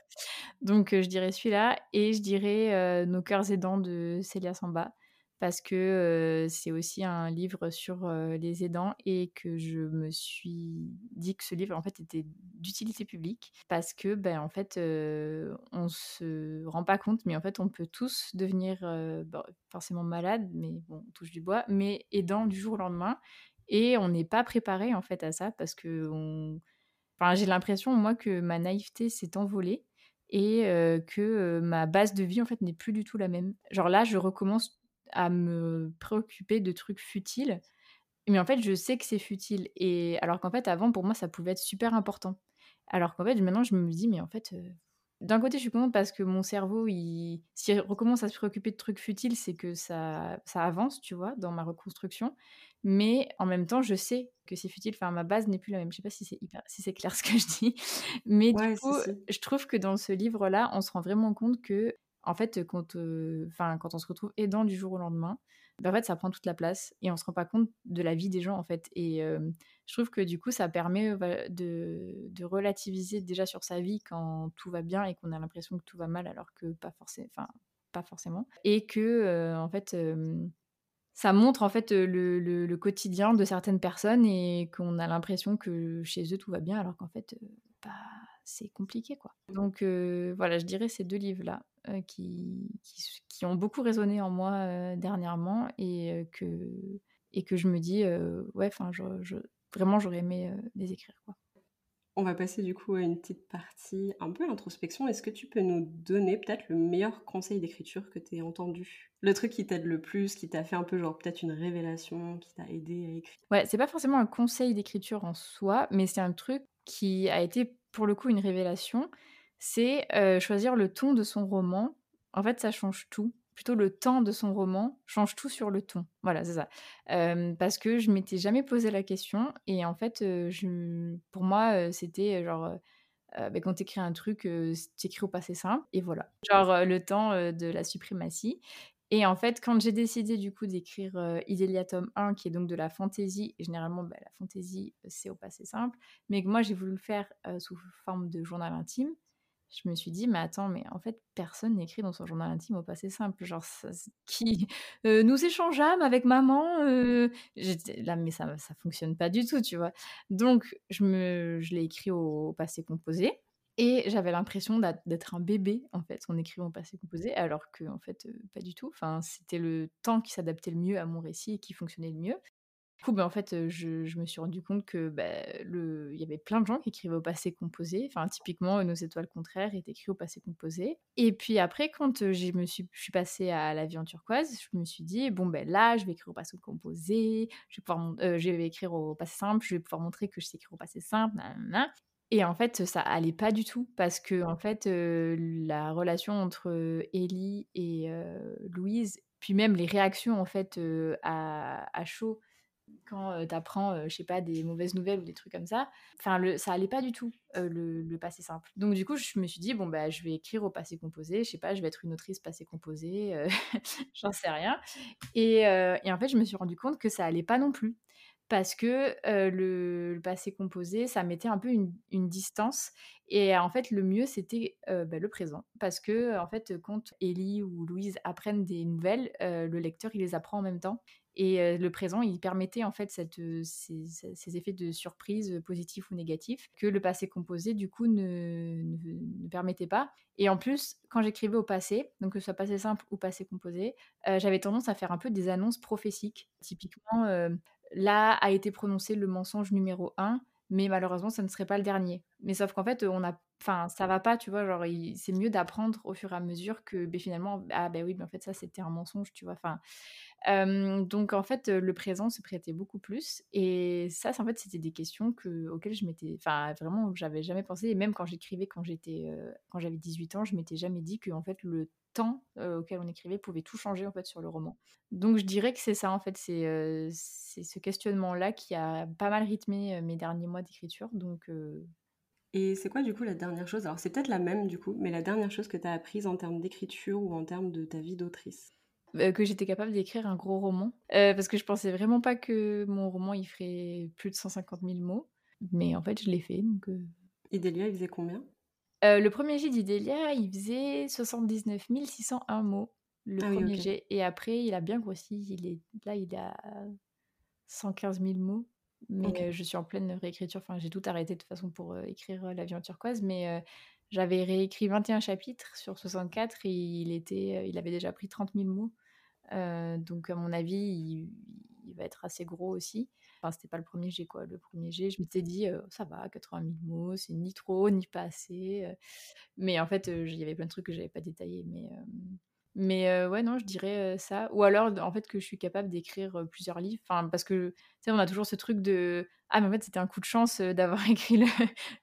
Donc euh, je dirais celui-là et je dirais euh, Nos cœurs aidants de Célia Samba parce que c'est aussi un livre sur les aidants et que je me suis dit que ce livre en fait était d'utilité publique parce que ben en fait on se rend pas compte mais en fait on peut tous devenir forcément malade mais bon on touche du bois mais aidant du jour au lendemain et on n'est pas préparé en fait à ça parce que enfin, j'ai l'impression moi que ma naïveté s'est envolée et que ma base de vie en fait n'est plus du tout la même. Genre là, je recommence à me préoccuper de trucs futiles. Mais en fait, je sais que c'est futile. Et alors qu'en fait, avant, pour moi, ça pouvait être super important. Alors qu'en fait, maintenant, je me dis, mais en fait, euh, d'un côté, je suis contente parce que mon cerveau, il... s'il recommence à se préoccuper de trucs futiles, c'est que ça, ça avance, tu vois, dans ma reconstruction. Mais en même temps, je sais que c'est futile. Enfin, ma base n'est plus la même. Je sais pas si c'est hyper... si c'est clair ce que je dis. Mais du coup, je trouve que dans ce livre-là, on se rend vraiment compte que en fait, quand, enfin, quand on se retrouve aidant du jour au lendemain, ben, en fait, ça prend toute la place et on se rend pas compte de la vie des gens, en fait. Et je trouve que du coup, ça permet de, relativiser déjà sur sa vie quand tout va bien et qu'on a l'impression que tout va mal alors que pas, forcément, pas forcément. Et que, en fait, ça montre en fait le, le, quotidien de certaines personnes et qu'on a l'impression que chez eux tout va bien alors qu'en fait, bah, c'est compliqué quoi. Donc voilà, je dirais ces deux livres-là qui, qui, ont beaucoup résonné en moi dernièrement et, que, et que je me dis, ouais, enfin, je, vraiment j'aurais aimé les écrire quoi. On va passer du coup à une petite partie un peu introspection. Est-ce que tu peux nous donner peut-être le meilleur conseil d'écriture que tu aies entendu? Le truc qui t'aide le plus, qui t'a fait un peu genre peut-être une révélation, qui t'a aidé à écrire? Ouais, c'est pas forcément un conseil d'écriture en soi, mais c'est un truc qui a été pour le coup une révélation, c'est choisir le ton de son roman. En fait, ça change tout. Plutôt le temps de son roman change tout sur le ton. Voilà, c'est ça. parce que je m'étais jamais posé la question et en fait, je, pour moi, c'était genre bah, quand tu écris un truc, tu écris au passé simple et voilà. Genre le temps de la suprématie. Et en fait, quand j'ai décidé du coup d'écrire euh, tome 1, qui est donc de la fantaisie, généralement bah, la fantaisie c'est au passé simple, mais que moi j'ai voulu le faire euh, sous forme de journal intime, je me suis dit, mais attends, mais en fait, personne n'écrit dans son journal intime au passé simple. Genre, qui euh, nous échangeâmes avec maman. là, mais ça, ça fonctionne pas du tout, tu vois. Donc, je, me, je l'ai écrit au passé composé. Et j'avais l'impression d'être un bébé, en fait, en écrivant passé composé, alors que, en fait, pas du tout. Enfin, c'était le temps qui s'adaptait le mieux à mon récit et qui fonctionnait le mieux. Du coup, ben, en fait, je, me suis rendu compte que bah, le... il y avait plein de gens qui écrivaient au passé composé. Enfin, typiquement, Nos étoiles contraires est écrit au passé composé. Et puis après, quand je, me suis, je suis passée à La vie en turquoise, je me suis dit, bon, ben là, je vais écrire au passé composé, je vais, pouvoir, je vais écrire au passé simple, je vais pouvoir montrer que je sais écrire au passé simple, et en fait, ça allait pas du tout parce que en fait, la relation entre Ellie et Louise, puis même les réactions en fait à, chaud quand tu apprends, je sais pas, des mauvaises nouvelles ou des trucs comme ça, enfin, ça allait pas du tout le, passé simple. Donc du coup, je me suis dit bon bah je vais écrire au passé composé, je sais pas, je vais être une autrice passé composé, j'en sais rien. Et, et, en fait, je me suis rendu compte que ça allait pas non plus parce que le, passé composé, ça mettait un peu une, distance. Et en fait, le mieux, c'était bah, le présent. Parce que, en fait, quand Ellie ou Louise apprennent des nouvelles, le lecteur, il les apprend en même temps. Et le présent, il permettait en fait ces, effets de surprise positifs ou négatifs que le passé composé, du coup, ne, ne, permettait pas. Et en plus, quand j'écrivais au passé, donc que ce soit passé simple ou passé composé, j'avais tendance à faire un peu des annonces prophétiques. Typiquement, là a été prononcé le mensonge numéro 1, mais malheureusement, ça ne serait pas le dernier. Mais sauf qu'en fait, on a, enfin, ça va pas, tu vois, genre, c'est mieux d'apprendre au fur et à mesure que, ben, finalement, ah ben oui, mais en fait, ça, c'était un mensonge, tu vois, enfin. donc, en fait, le présent se prêtait beaucoup plus. Et ça, en fait, c'était des questions que, auxquelles je m'étais, enfin, vraiment, j'avais jamais pensé. Et même quand j'écrivais, quand j'étais, quand j'avais 18 ans, je m'étais jamais dit que, en fait, le temps auquel on écrivait pouvait tout changer en fait sur le roman. Donc je dirais que c'est ça en fait, c'est ce questionnement-là qui a pas mal rythmé mes derniers mois d'écriture. Donc Et c'est quoi du coup la dernière chose? Alors c'est peut-être la même du coup, mais la dernière chose que tu as apprise en termes d'écriture ou en termes de ta vie d'autrice? Euh, que j'étais capable d'écrire un gros roman. Euh, parce que je pensais vraiment pas que mon roman il ferait plus de 150 000 mots. Mais en fait, je l'ai fait. Donc, euh. Idélia, il faisait combien? Le premier jet d'Idélia, il faisait 79 601 mots. Le ah premier jet. Et après, il a bien grossi. Il est... Là, il a 115 000 mots. Mais je suis en pleine réécriture. Enfin, j'ai tout arrêté de toute façon pour écrire La vie en turquoise. Mais j'avais réécrit 21 chapitres sur 64 et il, était, il avait déjà pris 30 000 mots. donc, à mon avis, il, va être assez gros aussi. Enfin, c'était pas le premier jet, quoi. Le premier jet, je m'étais dit, ça va, 80 000 mots, c'est ni trop, ni pas assez. mais en fait, il y avait plein de trucs que j'avais pas détaillés. Mais mais ouais, non, je dirais ça. Ou alors, en fait, que je suis capable d'écrire plusieurs livres. Enfin, parce que, tu sais, on a toujours ce truc de Ah, mais en fait, c'était un coup de chance d'avoir écrit le,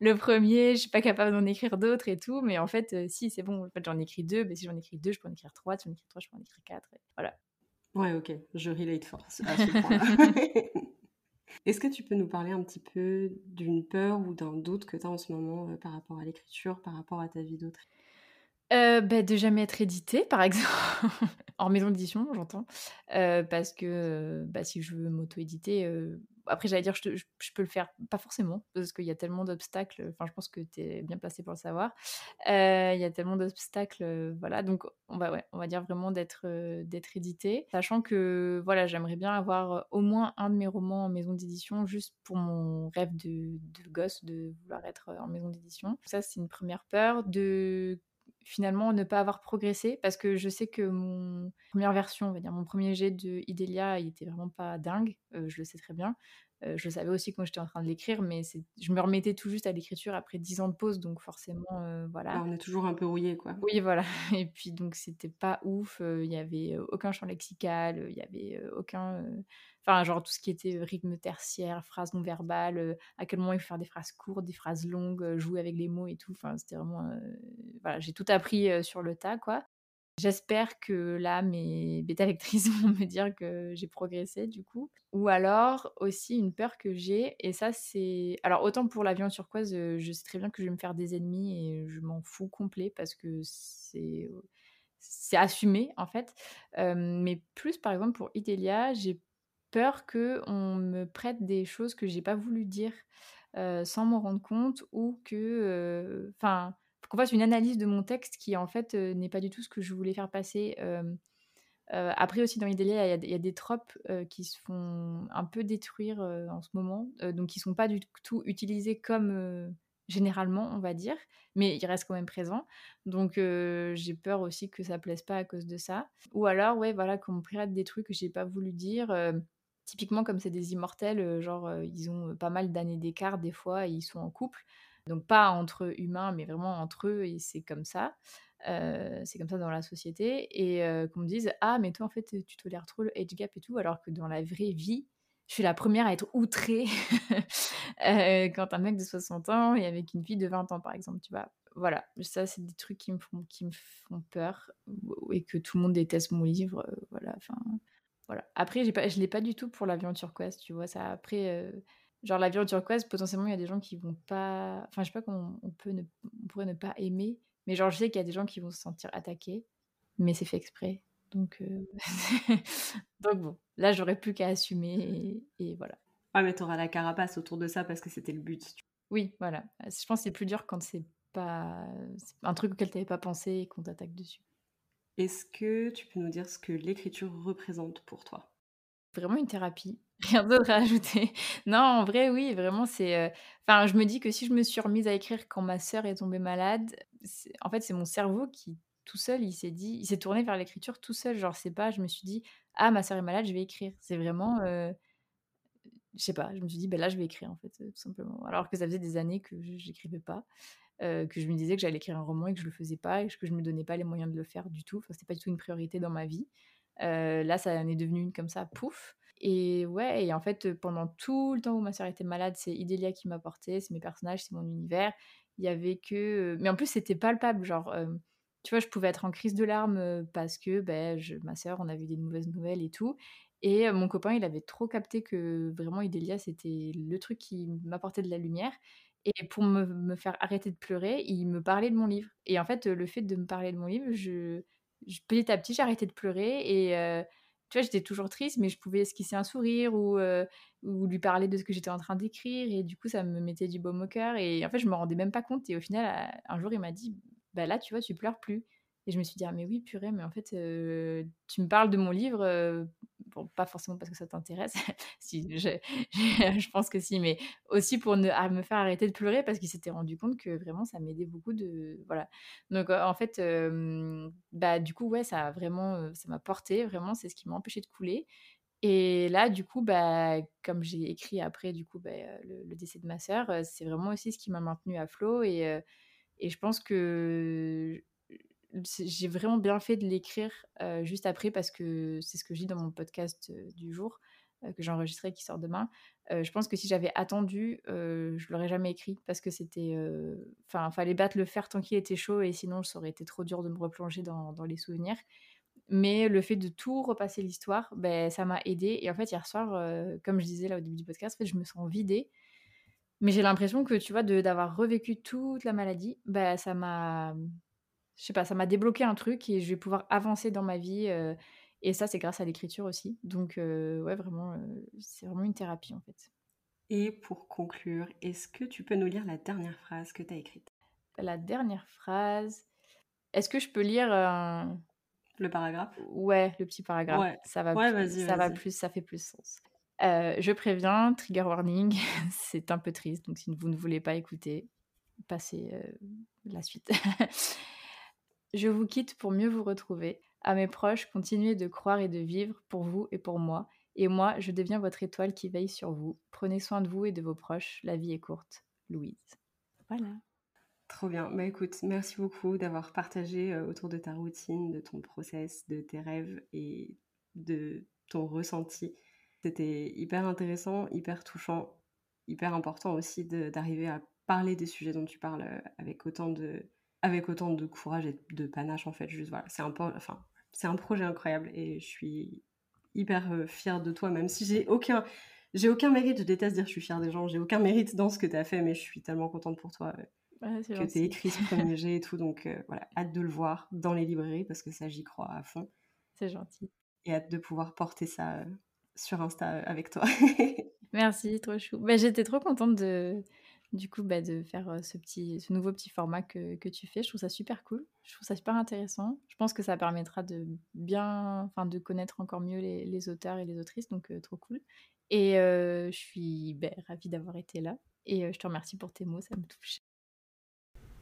le, premier, je suis pas capable d'en écrire d'autres et tout. Mais en fait, si, c'est bon. En fait, j'en écris deux. Mais si j'en écris deux, je peux en écrire trois. Si j'en écris trois, je peux en écrire quatre. voilà. Ouais, ok. Je relate force à ce point Est-ce que tu peux nous parler un petit peu d'une peur ou d'un doute que tu as en ce moment par rapport à l'écriture, par rapport à ta vie d'autrice euh, bah, de jamais être édité, par exemple, en maison d'édition, j'entends. Euh, parce que bah, si je veux m'auto-éditer, euh, après j'allais dire je, je, peux le faire, pas forcément, parce qu'il y a tellement d'obstacles, enfin je pense que tu es bien placé pour le savoir. Il y a tellement d'obstacles, voilà, donc on va, on va dire vraiment d'être d'être édité, sachant que voilà, j'aimerais bien avoir au moins un de mes romans en maison d'édition, juste pour mon rêve de, de gosse de vouloir être en maison d'édition. Ça, c'est une première peur. De finalement ne pas avoir progressé parce que je sais que mon première version, on va dire mon premier jet de Idélia, il était vraiment pas dingue, euh, je le sais très bien. Euh, je le savais aussi quand j'étais en train de l'écrire, mais je me remettais tout juste à l'écriture après dix ans de pause, donc forcément, euh, voilà. Ah, on est toujours un peu rouillé, quoi. Oui, voilà. Et puis donc c'était pas ouf. Il y avait aucun champ lexical, il y avait aucun Enfin, genre tout ce qui était rythme tertiaire, phrases non verbales, à quel moment il faut faire des phrases courtes, des phrases longues, jouer avec les mots et tout. Enfin, c'était vraiment. voilà, j'ai tout appris sur le tas, quoi. J'espère que là, mes bêta lectrices vont me dire que j'ai progressé du coup. Ou alors aussi une peur que j'ai, et ça c'est... Alors autant pour l'avion turquoise, je sais très bien que je vais me faire des ennemis et je m'en fous complet parce que c'est... C'est assumé en fait. mais plus par exemple pour Itelia, j'ai peur que on me prête des choses que j'ai pas voulu dire sans m'en rendre compte ou que enfin qu'on fasse une analyse de mon texte qui en fait n'est pas du tout ce que je voulais faire passer après aussi dans Idélia, il y, a des tropes qui se font un peu détruire en ce moment, donc qui sont pas du tout utilisés comme généralement, on va dire, mais ils restent quand même présents. Donc j'ai peur aussi que ça plaise pas à cause de ça. Ou alors, ouais, voilà, qu'on me prête des trucs que j'ai pas voulu dire. Typiquement, comme c'est des immortels, euh, genre, euh, ils ont euh, pas mal d'années d'écart des fois, et ils sont en couple. Donc pas entre humains, mais vraiment entre eux, et c'est comme ça. c'est comme ça dans la société. Et qu'on me dise, ah, mais toi, en fait, tu tolères trop le age gap et tout, alors que dans la vraie vie, je suis la première à être outrée quand un mec de 60 ans est avec une fille de 20 ans, par exemple, tu vois. Voilà, ça, c'est des trucs qui me font, qui me font peur, et que tout le monde déteste mon livre. voilà, enfin voilà. Après, j'ai pas, je l'ai pas du tout pour l'avion turquoise, tu vois. Ça, après, euh, genre l'avion turquoise, potentiellement, il y a des gens qui vont pas. Enfin, je sais pas comment on, peut ne... on pourrait ne pas aimer, mais genre, je sais qu'il y a des gens qui vont se sentir attaqués, mais c'est fait exprès. Donc, euh, donc bon, là, j'aurais plus qu'à assumer et, voilà. Ouais, mais t'auras la carapace autour de ça parce que c'était le but. Oui, voilà. Je pense que c'est plus dur quand c'est pas un truc auquel t'avais pas pensé et qu'on t'attaque dessus. Est-ce que tu peux nous dire ce que l'écriture représente pour toi? Vraiment une thérapie, rien d'autre à ajouter. Non, en vrai, oui, vraiment, c'est. Euh, enfin, je me dis que si je me suis remise à écrire quand ma sœur est tombée malade, en fait, c'est mon cerveau qui, tout seul, il s'est dit, il s'est tourné vers l'écriture tout seul. Genre, c'est pas, je me suis dit, ah, ma sœur est malade, je vais écrire. C'est vraiment. Euh, je sais pas, je me suis dit, ben là, je vais écrire, en fait, tout simplement. Alors que ça faisait des années que j'écrivais pas. Euh, que je me disais que j'allais écrire un roman et que je le faisais pas et que je me donnais pas les moyens de le faire du tout. Enfin, c'était pas du tout une priorité dans ma vie. Euh, là, ça en est devenu une comme ça, pouf. Et ouais, et en fait, pendant tout le temps où ma sœur était malade, c'est Idélia qui m'a porté, c'est mes personnages, c'est mon univers. Il y avait que. Mais en plus, c'était palpable. Genre, euh, tu vois, je pouvais être en crise de larmes parce que ben, je, ma sœur, on avait des mauvaises nouvelles et tout. Et mon copain, il avait trop capté que vraiment Idélia, c'était le truc qui m'apportait de la lumière. Et pour me, faire arrêter de pleurer, il me parlait de mon livre. Et en fait, le fait de me parler de mon livre, je, petit à petit, arrêté de pleurer. Et tu vois, j'étais toujours triste, mais je pouvais esquisser un sourire ou, lui parler de ce que j'étais en train d'écrire. Et du coup, ça me mettait du baume au cœur. Et en fait, je me rendais même pas compte. Et au final, un jour, il m'a dit Bah là, tu vois, tu pleures plus. Et je me suis dit, ah mais oui, purée, mais en fait, tu me parles de mon livre, pas forcément parce que ça t'intéresse, si, je, je, pense que si, mais aussi pour ne, me faire arrêter de pleurer parce qu'il s'était rendu compte que vraiment, ça m'aidait beaucoup de... Voilà. Donc, en fait, euh, bah, du coup, ouais, ça a vraiment, ça m'a porté, vraiment, c'est ce qui m'a empêché de couler. Et là, du coup, bah, comme j'ai écrit après, du coup, bah, le, décès de ma sœur, c'est vraiment aussi ce qui m'a maintenu à flot et... Et je pense que j'ai vraiment bien fait de l'écrire juste après parce que c'est ce que je dis dans mon podcast du jour que j'ai enregistré et qui sort demain. je pense que si j'avais attendu, je l'aurais jamais écrit parce que c'était. Enfin, fallait battre le fer tant qu'il était chaud et sinon ça aurait été trop dur de me replonger dans, les souvenirs. Mais le fait de tout repasser l'histoire, ben, ça m'a aidé. Et en fait, hier soir, comme je disais là au début du podcast, je me sens vidée. Mais j'ai l'impression que, tu vois, d'avoir revécu toute la maladie, ben, ça m'a je sais pas, ça m'a débloqué un truc et je vais pouvoir avancer dans ma vie. et ça, c'est grâce à l'écriture aussi. Donc, ouais, vraiment, c'est vraiment une thérapie en fait. Et pour conclure, est-ce que tu peux nous lire la dernière phrase que tu as écrite? La dernière phrase. Est-ce que je peux lire le paragraphe? Ouais, le petit paragraphe. Ouais. Ça va plus, ça va plus, ça fait plus sens. je préviens, trigger warning, c'est un peu triste, donc si vous ne voulez pas écouter, passez la suite. Je vous quitte pour mieux vous retrouver. À mes proches, continuez de croire et de vivre pour vous et pour moi. Et moi, je deviens votre étoile qui veille sur vous. Prenez soin de vous et de vos proches. La vie est courte. Louise. Voilà. Trop bien. Bah écoute, merci beaucoup d'avoir partagé euh, autour de ta routine, de ton process, de tes rêves et de ton ressenti. C'était hyper intéressant, hyper touchant, hyper important aussi d'arriver à parler des sujets dont tu parles euh, avec autant de, avec autant de courage et de panache en fait. Juste voilà, c'est un, enfin, c'est un projet incroyable et je suis hyper euh, fière de toi, même si j'ai aucun, j'ai aucun mérite. Je déteste dire je suis fière des gens. J'ai aucun mérite dans ce que tu as fait, mais je suis tellement contente pour toi euh, que tu aies écrit ce premier jet et tout. Donc euh, voilà, hâte de le voir dans les librairies parce que ça j'y crois à fond. C'est gentil. Et hâte de pouvoir porter ça sur Insta avec toi. Merci, trop chou. Bah, j'étais trop contente de du coup, bah, de faire ce, petit, ce nouveau petit format que, que, tu fais. Je trouve ça super cool. Je trouve ça super intéressant. Je pense que ça permettra de bien, enfin, de connaître encore mieux les, auteurs et les autrices. Donc, trop cool. Et je suis bah, ravie d'avoir été là. Et je te remercie pour tes mots, ça me touche.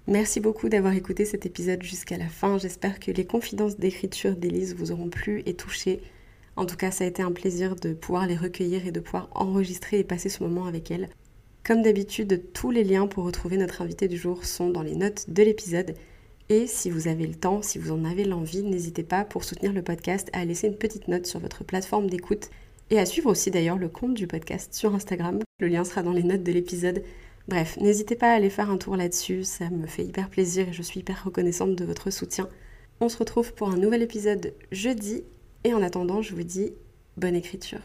Merci beaucoup d'avoir écouté cet épisode jusqu'à la fin. J'espère que les confidences d'écriture d'Élise vous auront plu et touché. En tout cas, ça a été un plaisir de pouvoir les recueillir et de pouvoir enregistrer et passer ce moment avec elle. Comme d'habitude, tous les liens pour retrouver notre invité du jour sont dans les notes de l'épisode. Et si vous avez le temps, si vous en avez l'envie, n'hésitez pas pour soutenir le podcast à laisser une petite note sur votre plateforme d'écoute et à suivre aussi d'ailleurs le compte du podcast sur Instagram. Le lien sera dans les notes de l'épisode. Bref, n'hésitez pas à aller faire un tour là-dessus, ça me fait hyper plaisir et je suis hyper reconnaissante de votre soutien. On se retrouve pour un nouvel épisode jeudi et en attendant, je vous dis bonne écriture.